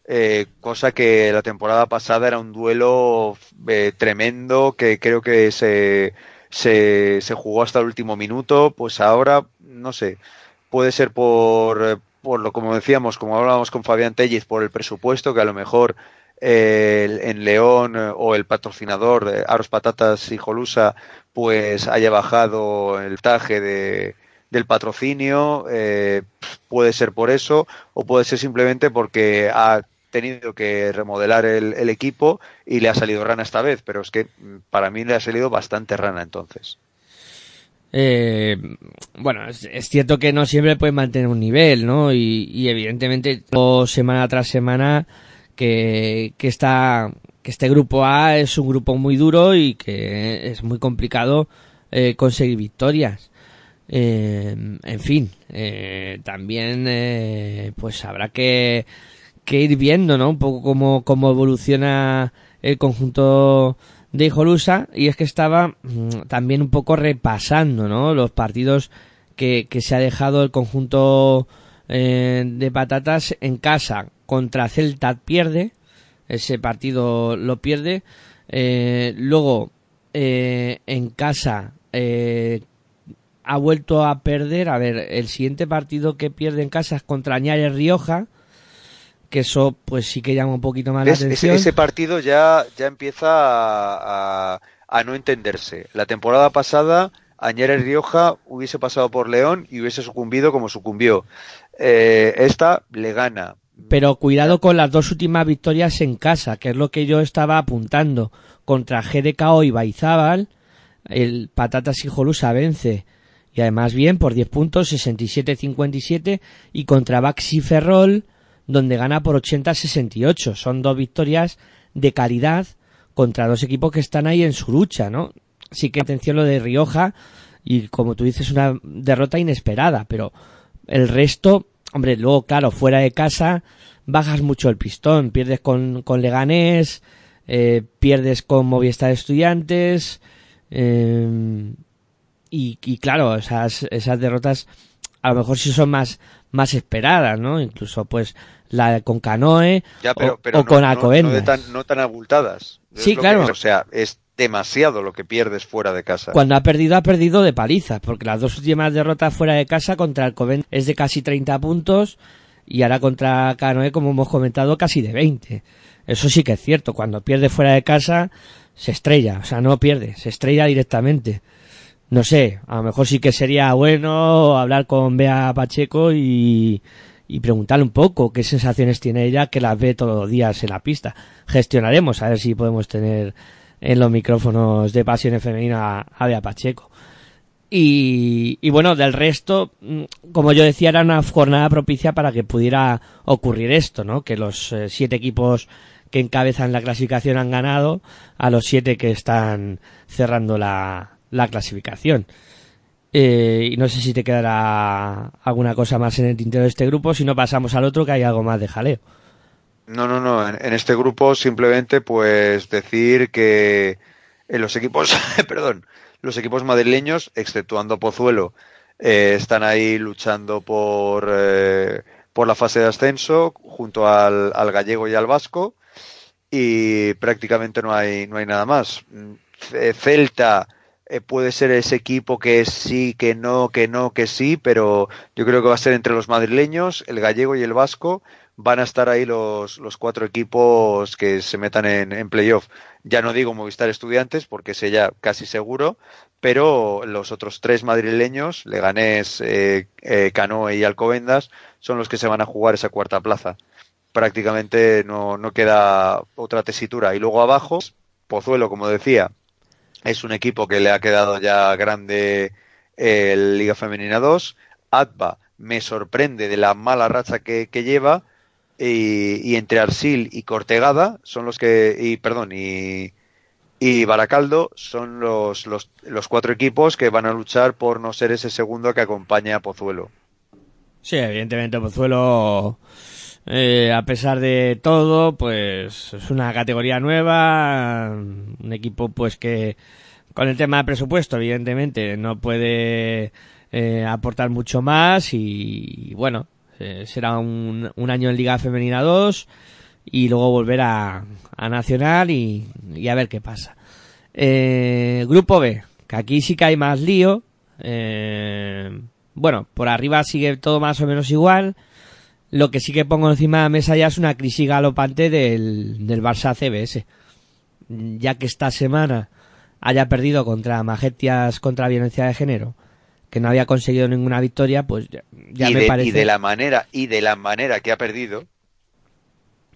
eh, cosa que la temporada pasada era un duelo eh, tremendo que creo que se, se, se, jugó hasta el último minuto, pues ahora, no sé, puede ser por, por lo como decíamos, como hablábamos con Fabián Tellez, por el presupuesto, que a lo mejor eh, en León o el patrocinador de Aros Patatas y Jolusa, pues haya bajado el taje de, del patrocinio, eh, puede ser por eso o puede ser simplemente porque ha tenido que remodelar el, equipo y le ha salido rana esta vez, pero es que mm, para mí le ha salido bastante rana entonces. Eh, bueno, es, cierto que no siempre puede mantener un nivel, ¿no? Y, evidentemente semana tras semana que, que, está, que este grupo A es un grupo muy duro y que es muy complicado eh, conseguir victorias. Eh, en fin, eh, también eh, pues habrá que, que, ir viendo, ¿no? Un poco cómo, cómo evoluciona el conjunto de Hijolusa y es que estaba mm, también un poco repasando, ¿no? Los partidos que, que se ha dejado el conjunto eh, de patatas en casa contra Celta pierde, ese partido lo pierde, eh, luego eh, en casa ha vuelto a perder. A ver, el siguiente partido que pierde en casa es contra Añares Rioja, que eso pues sí que llama un poquito más la atención. Ese, partido ya, ya empieza a, a, no entenderse. La temporada pasada Añares Rioja hubiese pasado por León y hubiese sucumbido como sucumbió. Eh, esta le gana. Pero cuidado con las dos últimas victorias en casa, que es lo que yo estaba apuntando. Contra GDKO y Baizábal, el Patatas y Jolusa vence y además bien por 10 puntos, 67-57 y contra Baxi Ferrol donde gana por 80-68. Son dos victorias de calidad contra dos equipos que están ahí en su lucha, ¿no? Sí que atención lo de Rioja y como tú dices una derrota inesperada, pero el resto, hombre, luego claro, fuera de casa bajas mucho el pistón, pierdes con, con Leganés, eh, pierdes con Movistar Estudiantes, eh, y, claro, esas, esas derrotas a lo mejor sí son más, más esperadas, ¿no? Incluso pues la con Canoe o, con Alcobendas. No, tan, abultadas. Sí, claro. o sea, es demasiado lo que pierdes fuera de casa. Cuando ha perdido, ha perdido de paliza, porque las dos últimas derrotas fuera de casa contra el Coven es de casi 30 puntos y ahora contra Canoe, como hemos comentado, casi de 20. Eso sí que es cierto, cuando pierde fuera de casa se estrella, o sea, no pierde, se estrella directamente. No sé, a lo mejor sí que sería bueno hablar con Bea Pacheco y, y preguntarle un poco qué sensaciones tiene ella que las ve todos los días en la pista. Gestionaremos a ver si podemos tener en los micrófonos de Pasión Femenina a Bea Pacheco. Y, y, bueno, del resto, mm, como yo decía, era una jornada propicia para que pudiera ocurrir esto, ¿no? Que los eh, siete equipos que encabezan la clasificación han ganado a los siete que están cerrando la, la clasificación. Eh, y no sé si te quedará alguna cosa más en el tintero de este grupo, si no pasamos al otro que hay algo más de jaleo. No, no, no. En, este grupo simplemente pues decir que en los equipos, perdón, los equipos madrileños, exceptuando Pozuelo, eh, están ahí luchando por, eh, por la fase de ascenso junto al, al, gallego y al vasco y prácticamente no hay, no hay nada más. Celta eh, puede ser ese equipo que sí, que no, que no, que sí, pero yo creo que va a ser entre los madrileños, el gallego y el vasco van a estar ahí los, los cuatro equipos que se metan en, en playoff. Ya no digo Movistar Estudiantes, porque es ya casi seguro, pero los otros tres madrileños, Leganés, eh, eh, Canoe y Alcobendas, son los que se van a jugar esa cuarta plaza. Prácticamente no, no queda otra tesitura. Y luego abajo, Pozuelo, como decía, es un equipo que le ha quedado ya grande el Liga Femenina 2. Atba me sorprende de la mala racha que, que lleva y, y, entre Arsil y Cortegada son los que y perdón y, y Baracaldo son los, los, los, cuatro equipos que van a luchar por no ser ese segundo que acompaña a Pozuelo. Sí, evidentemente Pozuelo eh, a pesar de todo, pues es una categoría nueva, un equipo pues que con el tema de presupuesto evidentemente no puede eh, aportar mucho más y, bueno, eh, será un, año en Liga Femenina 2 y luego volver a, a Nacional y, y, a ver qué pasa. Eh, grupo B, que aquí sí que hay más lío. Bueno, por arriba sigue todo más o menos igual. Lo que sí que pongo encima de la mesa ya es una crisis galopante del, del Barça CBS. Ya que esta semana haya perdido contra Magetias contra violencia de género que no había conseguido ninguna victoria, pues ya, ya y me de, parece. Y de la manera, y de la manera que ha perdido,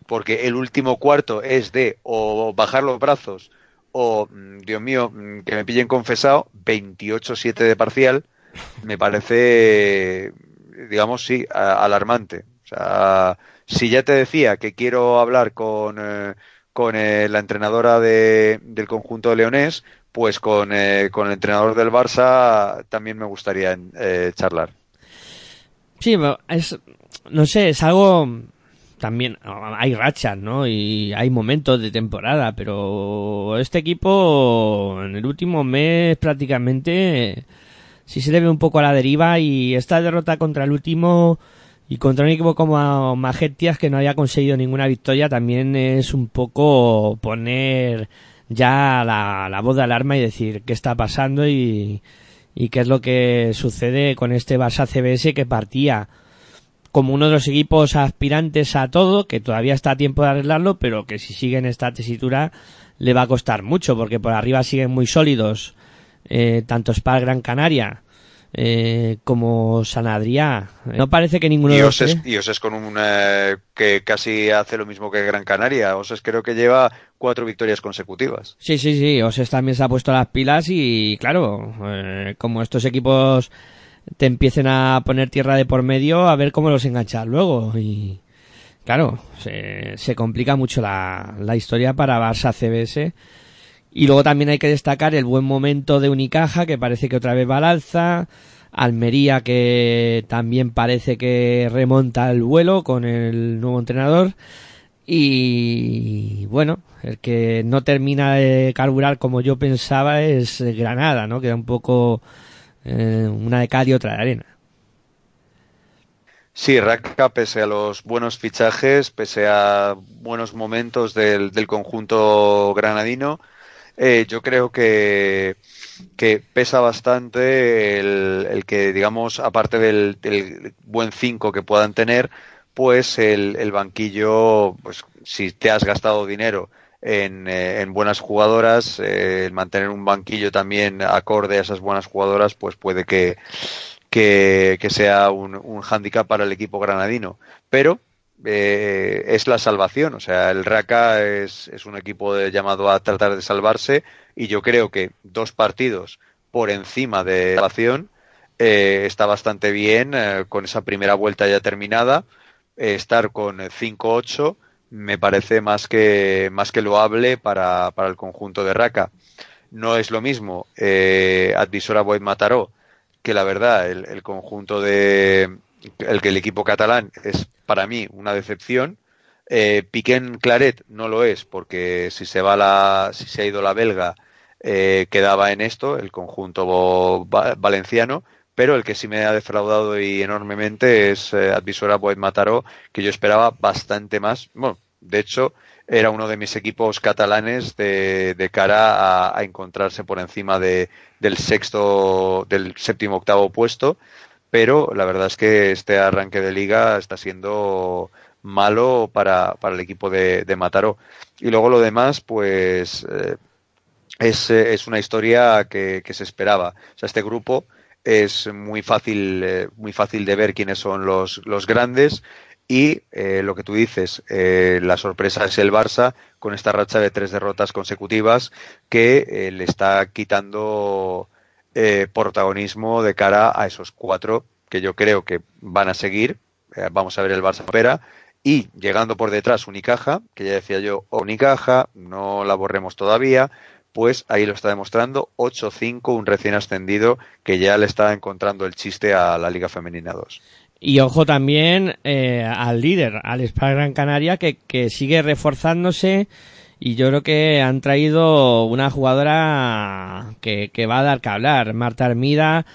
porque el último cuarto es de o bajar los brazos o, mm, Dios mío, mm, que me pillen confesado, 28-7 de parcial, me parece, digamos, sí, alarmante. O sea, si ya te decía que quiero hablar con, eh, con eh, la entrenadora de, del conjunto de Leonés, pues con, eh, con el entrenador del Barça también me gustaría eh, charlar. Sí, es, no sé, es algo también hay rachas, ¿no? Y hay momentos de temporada, pero este equipo en el último mes prácticamente sí se le ve un poco a la deriva y esta derrota contra el último y contra un equipo como Magetias que no haya conseguido ninguna victoria también es un poco poner ya la, voz de alarma y decir qué está pasando y, qué es lo que sucede con este Barça CBS que partía como uno de los equipos aspirantes a todo, que todavía está a tiempo de arreglarlo, pero que si sigue en esta tesitura le va a costar mucho, porque por arriba siguen muy sólidos, eh, tanto Spar Gran Canaria, eh, como San Adrià. No parece que ninguno y de los los es, y Oses con un eh, que casi hace lo mismo que Gran Canaria. Oses creo que lleva cuatro victorias consecutivas. Sí, sí, sí. Oses también se ha puesto las pilas y claro, eh, como estos equipos te empiecen a poner tierra de por medio, a ver cómo los enganchas luego y claro, se, se complica mucho la, la historia para Barça CBS. Y luego también hay que destacar el buen momento de Unicaja, que parece que otra vez va al alza. Almería, que también parece que remonta el vuelo con el nuevo entrenador. Y bueno, el que no termina de carburar como yo pensaba es Granada, ¿no? Queda un poco eh, una de cal y otra de arena. Sí, Raca, pese a los buenos fichajes, pese a buenos momentos del, del conjunto granadino, eh, yo creo que, que pesa bastante el, que, digamos, aparte del, del buen 5 que puedan tener, pues el, el, banquillo, pues si te has gastado dinero en, eh, en buenas jugadoras, eh, mantener un banquillo también acorde a esas buenas jugadoras, pues puede que, que, que sea un, un hándicap para el equipo granadino. Pero eh, es la salvación. O sea, el Raka es, es un equipo llamado a tratar de salvarse y yo creo que dos partidos por encima de la salvación eh, está bastante bien eh, con esa primera vuelta ya terminada. Eh, estar con 5-8 me parece más que, más que loable para, para el conjunto de Raka. No es lo mismo eh, Advisora Boyd Mataró que la verdad el conjunto de el que el equipo catalán es para mí una decepción. Eh, Piquén Claret no lo es porque si se va la si se ha ido la belga eh, quedaba en esto el conjunto valenciano pero el que sí me ha defraudado y enormemente es eh, Advisora Boyd Mataró que yo esperaba bastante más bueno de hecho era uno de mis equipos catalanes de, de cara a, a, encontrarse por encima de, del sexto del séptimo octavo puesto pero la verdad es que este arranque de liga está siendo malo para, para el equipo de, de, Mataró. Y luego lo demás, pues eh, es, es, una historia que, que, se esperaba. O sea, este grupo es muy fácil, eh, muy fácil de ver quiénes son los, los grandes. Y eh, lo que tú dices, eh, la sorpresa es el Barça con esta racha de tres derrotas consecutivas que eh, le está quitando eh, protagonismo de cara a esos cuatro que yo creo que van a seguir. Eh, vamos a ver el Barça opera. Y llegando por detrás Unicaja, que ya decía yo, Unicaja, no la borremos todavía, pues ahí lo está demostrando 8-5, un recién ascendido que ya le está encontrando el chiste a la Liga Femenina 2. Y ojo también eh, al líder, al Spa Gran Canaria, que, que sigue reforzándose y yo creo que han traído una jugadora que, que va a dar que hablar, Marta Armida,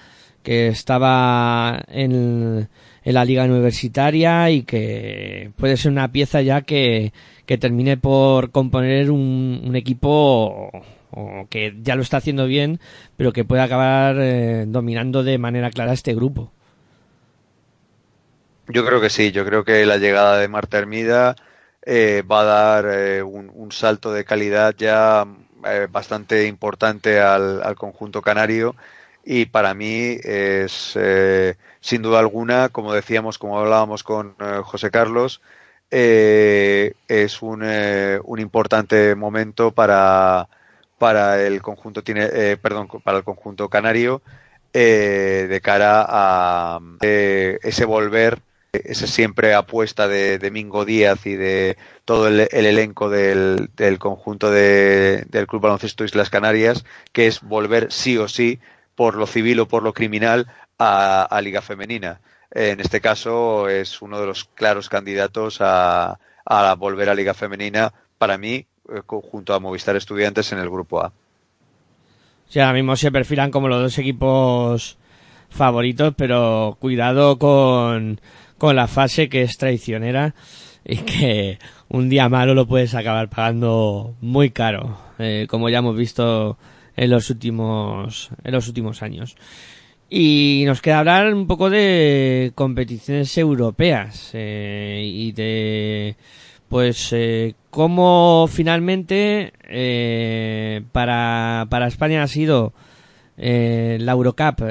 que estaba en, en, la liga universitaria y que puede ser una pieza ya que, que termine por componer un, equipo o que ya lo está haciendo bien, pero que puede acabar eh, dominando de manera clara este grupo. Yo creo que sí, yo creo que la llegada de Marta Hermida eh, va a dar eh, un, salto de calidad ya eh, bastante importante al, al, conjunto canario. Y para mí es sin duda alguna, como decíamos, como hablábamos con José Carlos, es un, un, importante momento para, para el conjunto tiene, perdón, para el conjunto canario de cara a ese volver esa siempre apuesta de, de, Mingo Díaz y de todo el, el elenco del, conjunto de, del Club Baloncesto Islas Canarias, que es volver sí o sí, por lo civil o por lo criminal, a, a Liga Femenina. En este caso es uno de los claros candidatos a, a volver a Liga Femenina, para mí, eh, junto a Movistar Estudiantes en el Grupo A. Sí, ahora mismo se perfilan como los dos equipos favoritos, pero cuidado con con la fase que es traicionera y que un día malo lo puedes acabar pagando muy caro, eh, como ya hemos visto en los últimos en los últimos años. Y nos queda hablar un poco de competiciones europeas eh, y de pues eh, cómo finalmente para, para España ha sido la Eurocup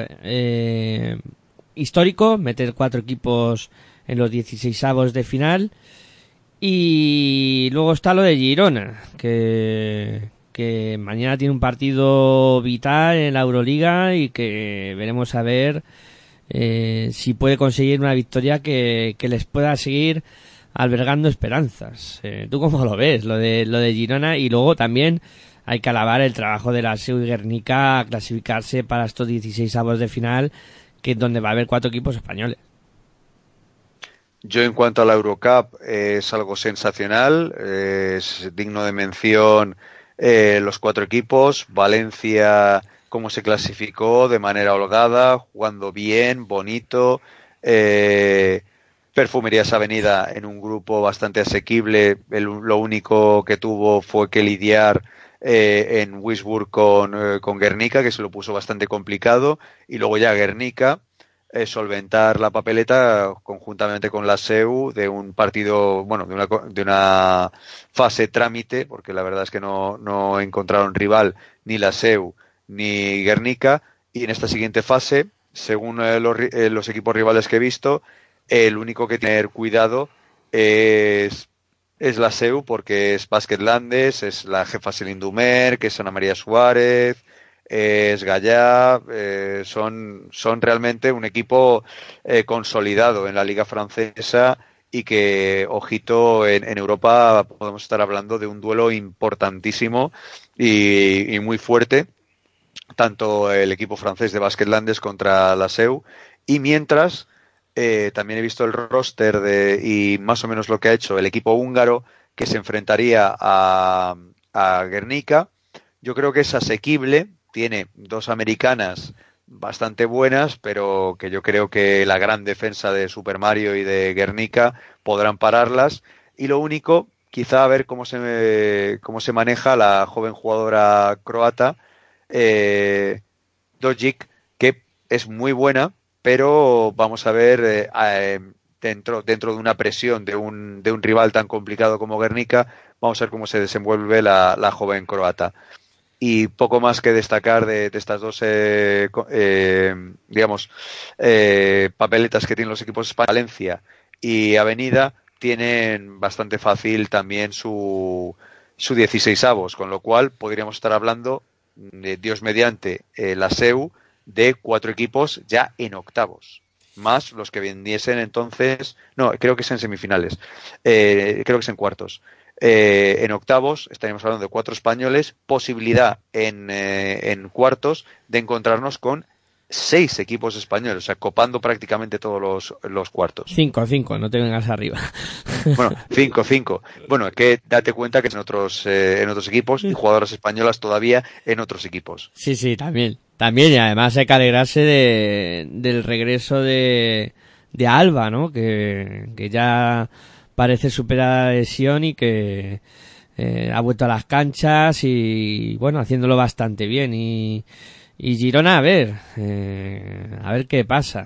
histórico, meter cuatro equipos en los 16 avos de final. Y luego está lo de Girona, que, que mañana tiene un partido vital en la Euroliga y que veremos a ver eh, si puede conseguir una victoria que, que les pueda seguir albergando esperanzas. Eh, ¿Tú cómo lo ves? Lo de, lo de Girona y luego también hay que alabar el trabajo de la SEU y Guernica a clasificarse para estos 16 avos de final que donde va a haber cuatro equipos españoles. Yo en cuanto a la Eurocup eh, es algo sensacional, eh, es digno de mención eh, los cuatro equipos, Valencia cómo se clasificó de manera holgada, jugando bien, bonito, Perfumerías Avenida en un grupo bastante asequible, el, lo único que tuvo fue que lidiar eh, en Wisburg con, eh, con Guernica, que se lo puso bastante complicado, y luego ya Guernica eh, solventar la papeleta conjuntamente con la SEU de un partido, bueno, de una, de una fase trámite, porque la verdad es que no, no encontraron rival ni la SEU ni Guernica, y en esta siguiente fase, según los, los equipos rivales que he visto, el único que tiene que tener cuidado es es la SEU porque es Landes, es la jefa Dumer, que es Ana María Suárez, es Gallá, eh, son, son realmente un equipo eh, consolidado en la liga francesa y que, ojito, en, en, Europa podemos estar hablando de un duelo importantísimo y, muy fuerte, tanto el equipo francés de Landes contra la SEU, y mientras eh, también he visto el roster de, y más o menos lo que ha hecho el equipo húngaro que se enfrentaría a, a Guernica. Yo creo que es asequible, tiene dos americanas bastante buenas, pero que yo creo que la gran defensa de Super Mario y de Guernica podrán pararlas. Y lo único, quizá a ver cómo se, cómo se maneja la joven jugadora croata, eh, Dojic, que es muy buena, pero vamos a ver eh, eh, dentro, dentro de una presión de un, de un rival tan complicado como Guernica, vamos a ver cómo se desenvuelve la, la joven croata. Y poco más que destacar de, estas dos, eh, eh digamos, papeletas que tienen los equipos Valencia y Avenida, tienen bastante fácil también su, su 16 avos, con lo cual podríamos estar hablando de Dios mediante la SEU de cuatro equipos ya en octavos, más los que vendiesen entonces, no, creo que es en semifinales, eh, creo que es en cuartos. Eh, en octavos estaríamos hablando de cuatro españoles, posibilidad en, eh, en cuartos de encontrarnos con seis equipos españoles, o sea, copando prácticamente todos los, los cuartos. Cinco, cinco, no te vengas arriba. Bueno, cinco, cinco. Bueno, que date cuenta que en otros, eh, en otros equipos y jugadoras españolas todavía en otros equipos. Sí, sí, también. También, y además hay que alegrarse de, del regreso de, de Alba, ¿no? Que, que ya parece superar la lesión y que eh, ha vuelto a las canchas y, bueno, haciéndolo bastante bien y y Girona, a ver, eh, a ver qué pasa.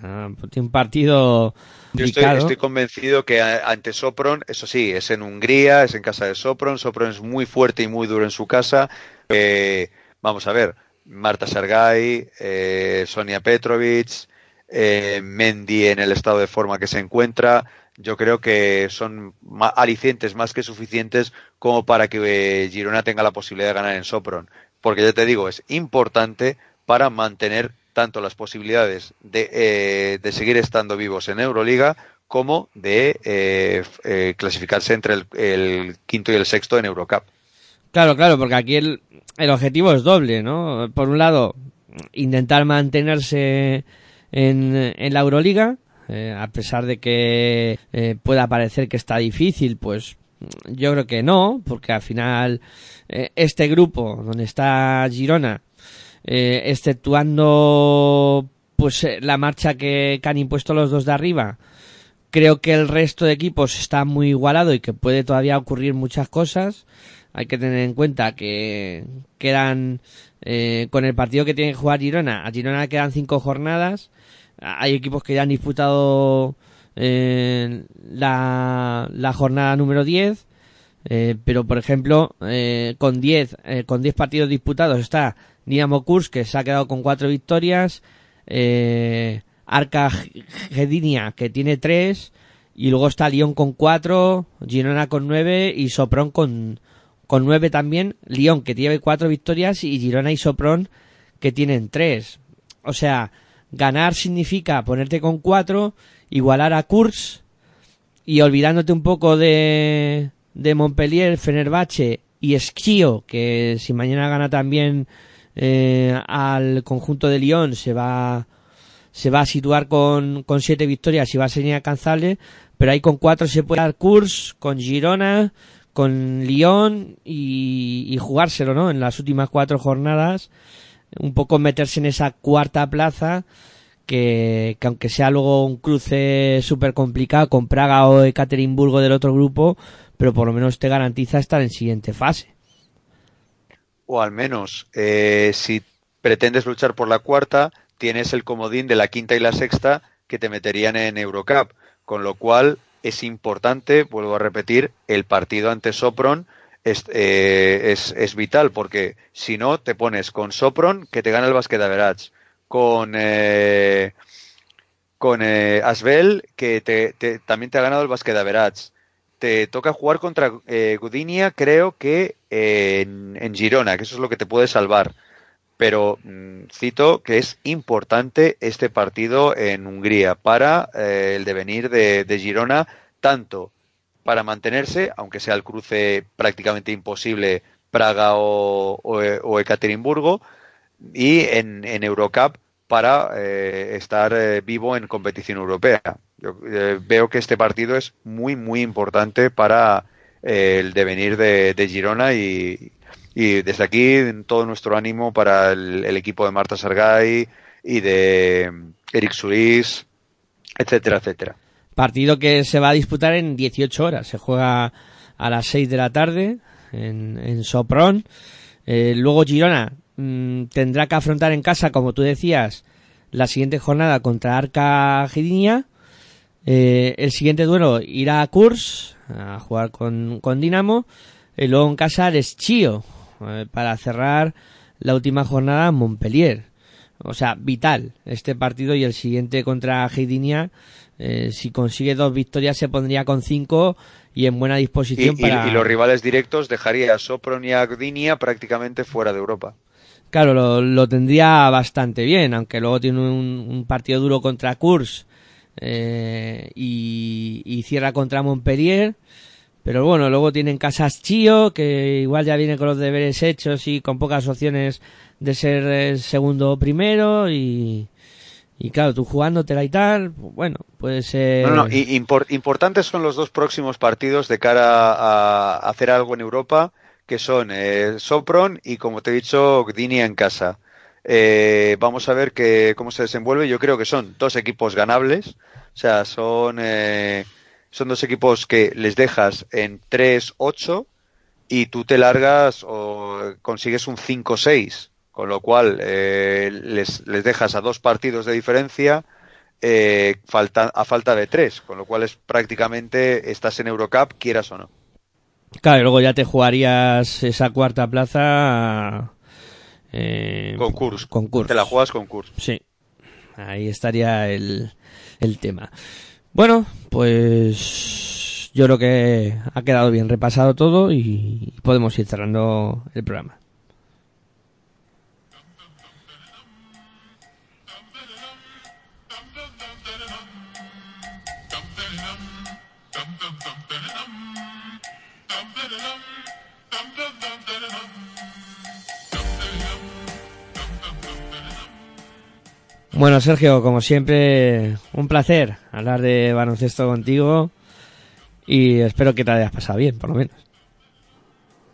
Tiene un partido. Yo estoy, estoy, convencido que ante Sopron, eso sí, es en Hungría, es en casa de Sopron. Sopron es muy fuerte y muy duro en su casa. Eh, vamos a ver, Marta Sergay, eh, Sonia Petrovic, Mendy en el estado de forma que se encuentra. Yo creo que son alicientes más que suficientes como para que Girona tenga la posibilidad de ganar en Sopron. Porque ya te digo, es importante para mantener tanto las posibilidades de, eh, de seguir estando vivos en Euroliga como de eh, eh, clasificarse entre el, quinto y el sexto en Eurocup. Claro, claro, porque aquí el, el objetivo es doble, ¿no? Por un lado, intentar mantenerse en, en la Euroliga, eh, a pesar de que pueda parecer que está difícil, pues yo creo que no, porque al final este grupo donde está Girona eh, exceptuando pues eh, la marcha que, han impuesto los dos de arriba, creo que el resto de equipos está muy igualado y que puede todavía ocurrir muchas cosas. Hay que tener en cuenta que quedan eh, con el partido que tiene que jugar Girona. A Girona quedan cinco jornadas. Hay equipos que ya han disputado la, jornada número 10. Eh, pero por ejemplo, con 10 eh, con 10 partidos disputados está Dinamo Kurs, que se ha quedado con cuatro victorias, eh, Arca Gedinia, que tiene tres, y luego está Lyon con cuatro, Girona con nueve y Sopron con, con nueve también, Lyon que tiene cuatro victorias y Girona y Sopron que tienen tres. O sea, ganar significa ponerte con cuatro, igualar a Kurs y olvidándote un poco de, de Montpellier, Fenerbahce y Esquío, que si mañana gana también eh, al conjunto de Lyon se va se va a situar con, con siete victorias y va a ser inalcanzable, pero ahí con cuatro se puede dar Kurs, con Girona, con Lyon y, jugárselo, ¿no? En las últimas cuatro jornadas, un poco meterse en esa cuarta plaza, que, que aunque sea luego un cruce súper complicado con Praga o Ekaterimburgo del otro grupo, pero por lo menos te garantiza estar en siguiente fase. O al menos eh, si pretendes luchar por la cuarta, tienes el comodín de la quinta y la sexta que te meterían en Eurocup, con lo cual es importante, vuelvo a repetir, el partido ante Sopron es, eh, es, es, vital, porque si no, te pones con Sopron, que te gana el Basket Average, con, eh, con eh, Asbel, que te, te, también te ha ganado el Basket Average. Te toca jugar contra eh, Gudinia, creo que en, en Girona, que eso es lo que te puede salvar pero mmm, cito que es importante este partido en Hungría para eh, el devenir de, Girona, tanto para mantenerse, aunque sea el cruce prácticamente imposible Praga o, Ekaterimburgo, y en, en Eurocup para eh, estar eh, vivo en competición europea. Yo eh, veo que este partido es muy, muy importante para eh, el devenir de, Girona y, y desde aquí todo nuestro ánimo para el, equipo de Marta Sargay y de Eric Suís, etcétera, etcétera. Partido que se va a disputar en 18 horas. Se juega a las 6 de la tarde en, Sopron. Eh, luego Girona mmm, tendrá que afrontar en casa, como tú decías, la siguiente jornada contra Arca Gidinia. Eh, el siguiente duelo irá a Kurs a jugar con, con Dinamo. Y luego en casa es Chio, eh, para cerrar la última jornada en Montpellier. O sea, vital este partido y el siguiente contra Heidinia. Eh, si consigue dos victorias se pondría con cinco y en buena disposición y, para... y, y los rivales directos dejaría a Sopron y a Gdynia prácticamente fuera de Europa. Claro, lo, lo tendría bastante bien, aunque luego tiene un, un partido duro contra Kurs eh, y, y cierra contra Montpellier. Pero bueno, luego tienen Casas Chío, que igual ya viene con los deberes hechos y con pocas opciones de ser segundo o primero. Y, y claro, tú jugándotela y tal, bueno, puede ser. No, import, importantes son los dos próximos partidos de cara a, hacer algo en Europa, que son eh, Sopron y, como te he dicho, Gdynia en casa. Eh, vamos a ver que, cómo se desenvuelve. Yo creo que son dos equipos ganables. O sea, son. Eh, son dos equipos que les dejas en 3-8 y tú te largas o consigues un 5-6, con lo cual eh, les, les, dejas a dos partidos de diferencia eh, a falta de tres, con lo cual es prácticamente estás en Eurocup, quieras o no. Claro, y luego ya te jugarías esa cuarta plaza eh, con Kurs. Con Kurs. Te la juegas con Kurs. Sí. Ahí estaría el, el tema. Bueno, pues yo creo que ha quedado bien repasado todo y podemos ir cerrando el programa. Bueno, Sergio, como siempre, un placer hablar de baloncesto contigo y espero que te hayas pasado bien, por lo menos.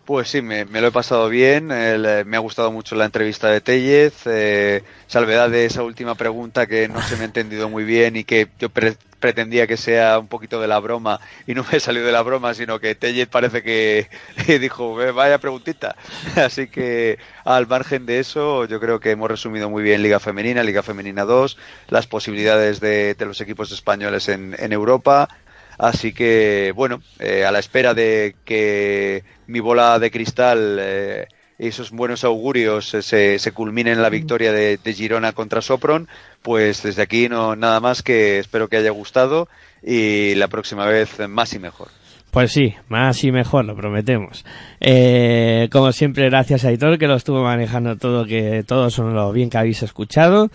Pues sí, me, lo he pasado bien, el, me ha gustado mucho la entrevista de Tellez, eh, salvedad de esa última pregunta que no se me ha entendido muy bien y que yo pre pretendía que sea un poquito de la broma y no me salió de la broma, sino que Tellez parece que dijo, vaya preguntita. Así que al margen de eso, yo creo que hemos resumido muy bien Liga Femenina, Liga Femenina 2, las posibilidades de, de los equipos españoles en, en Europa, Así que, bueno, eh, a la espera de que mi bola de cristal eh, y esos buenos augurios eh, se, se, culminen en la victoria de, de, Girona contra Sopron, pues desde aquí no nada más que espero que haya gustado y la próxima vez más y mejor. Pues sí, más y mejor, lo prometemos. Eh, como siempre, gracias a Aitor que lo estuvo manejando todo, que todos son lo bien que habéis escuchado.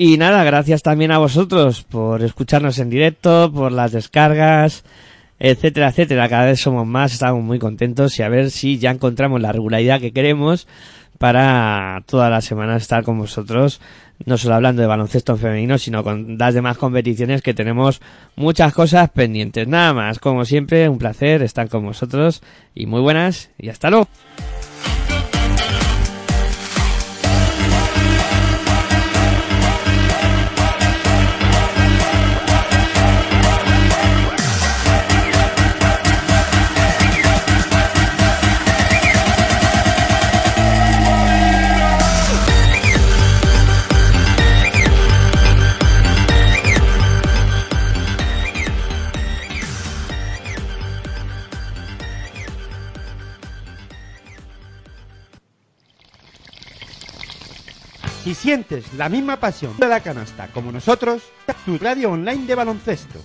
Y nada, gracias también a vosotros por escucharnos en directo, por las descargas, etcétera, etcétera. Cada vez somos más, estamos muy contentos y a ver si ya encontramos la regularidad que queremos para toda la semana estar con vosotros, no solo hablando de baloncesto femenino, sino con las demás competiciones que tenemos muchas cosas pendientes. Nada más, como siempre, un placer estar con vosotros y muy buenas y hasta luego. Si sientes la misma pasión de la canasta como nosotros, tu radio online de baloncesto.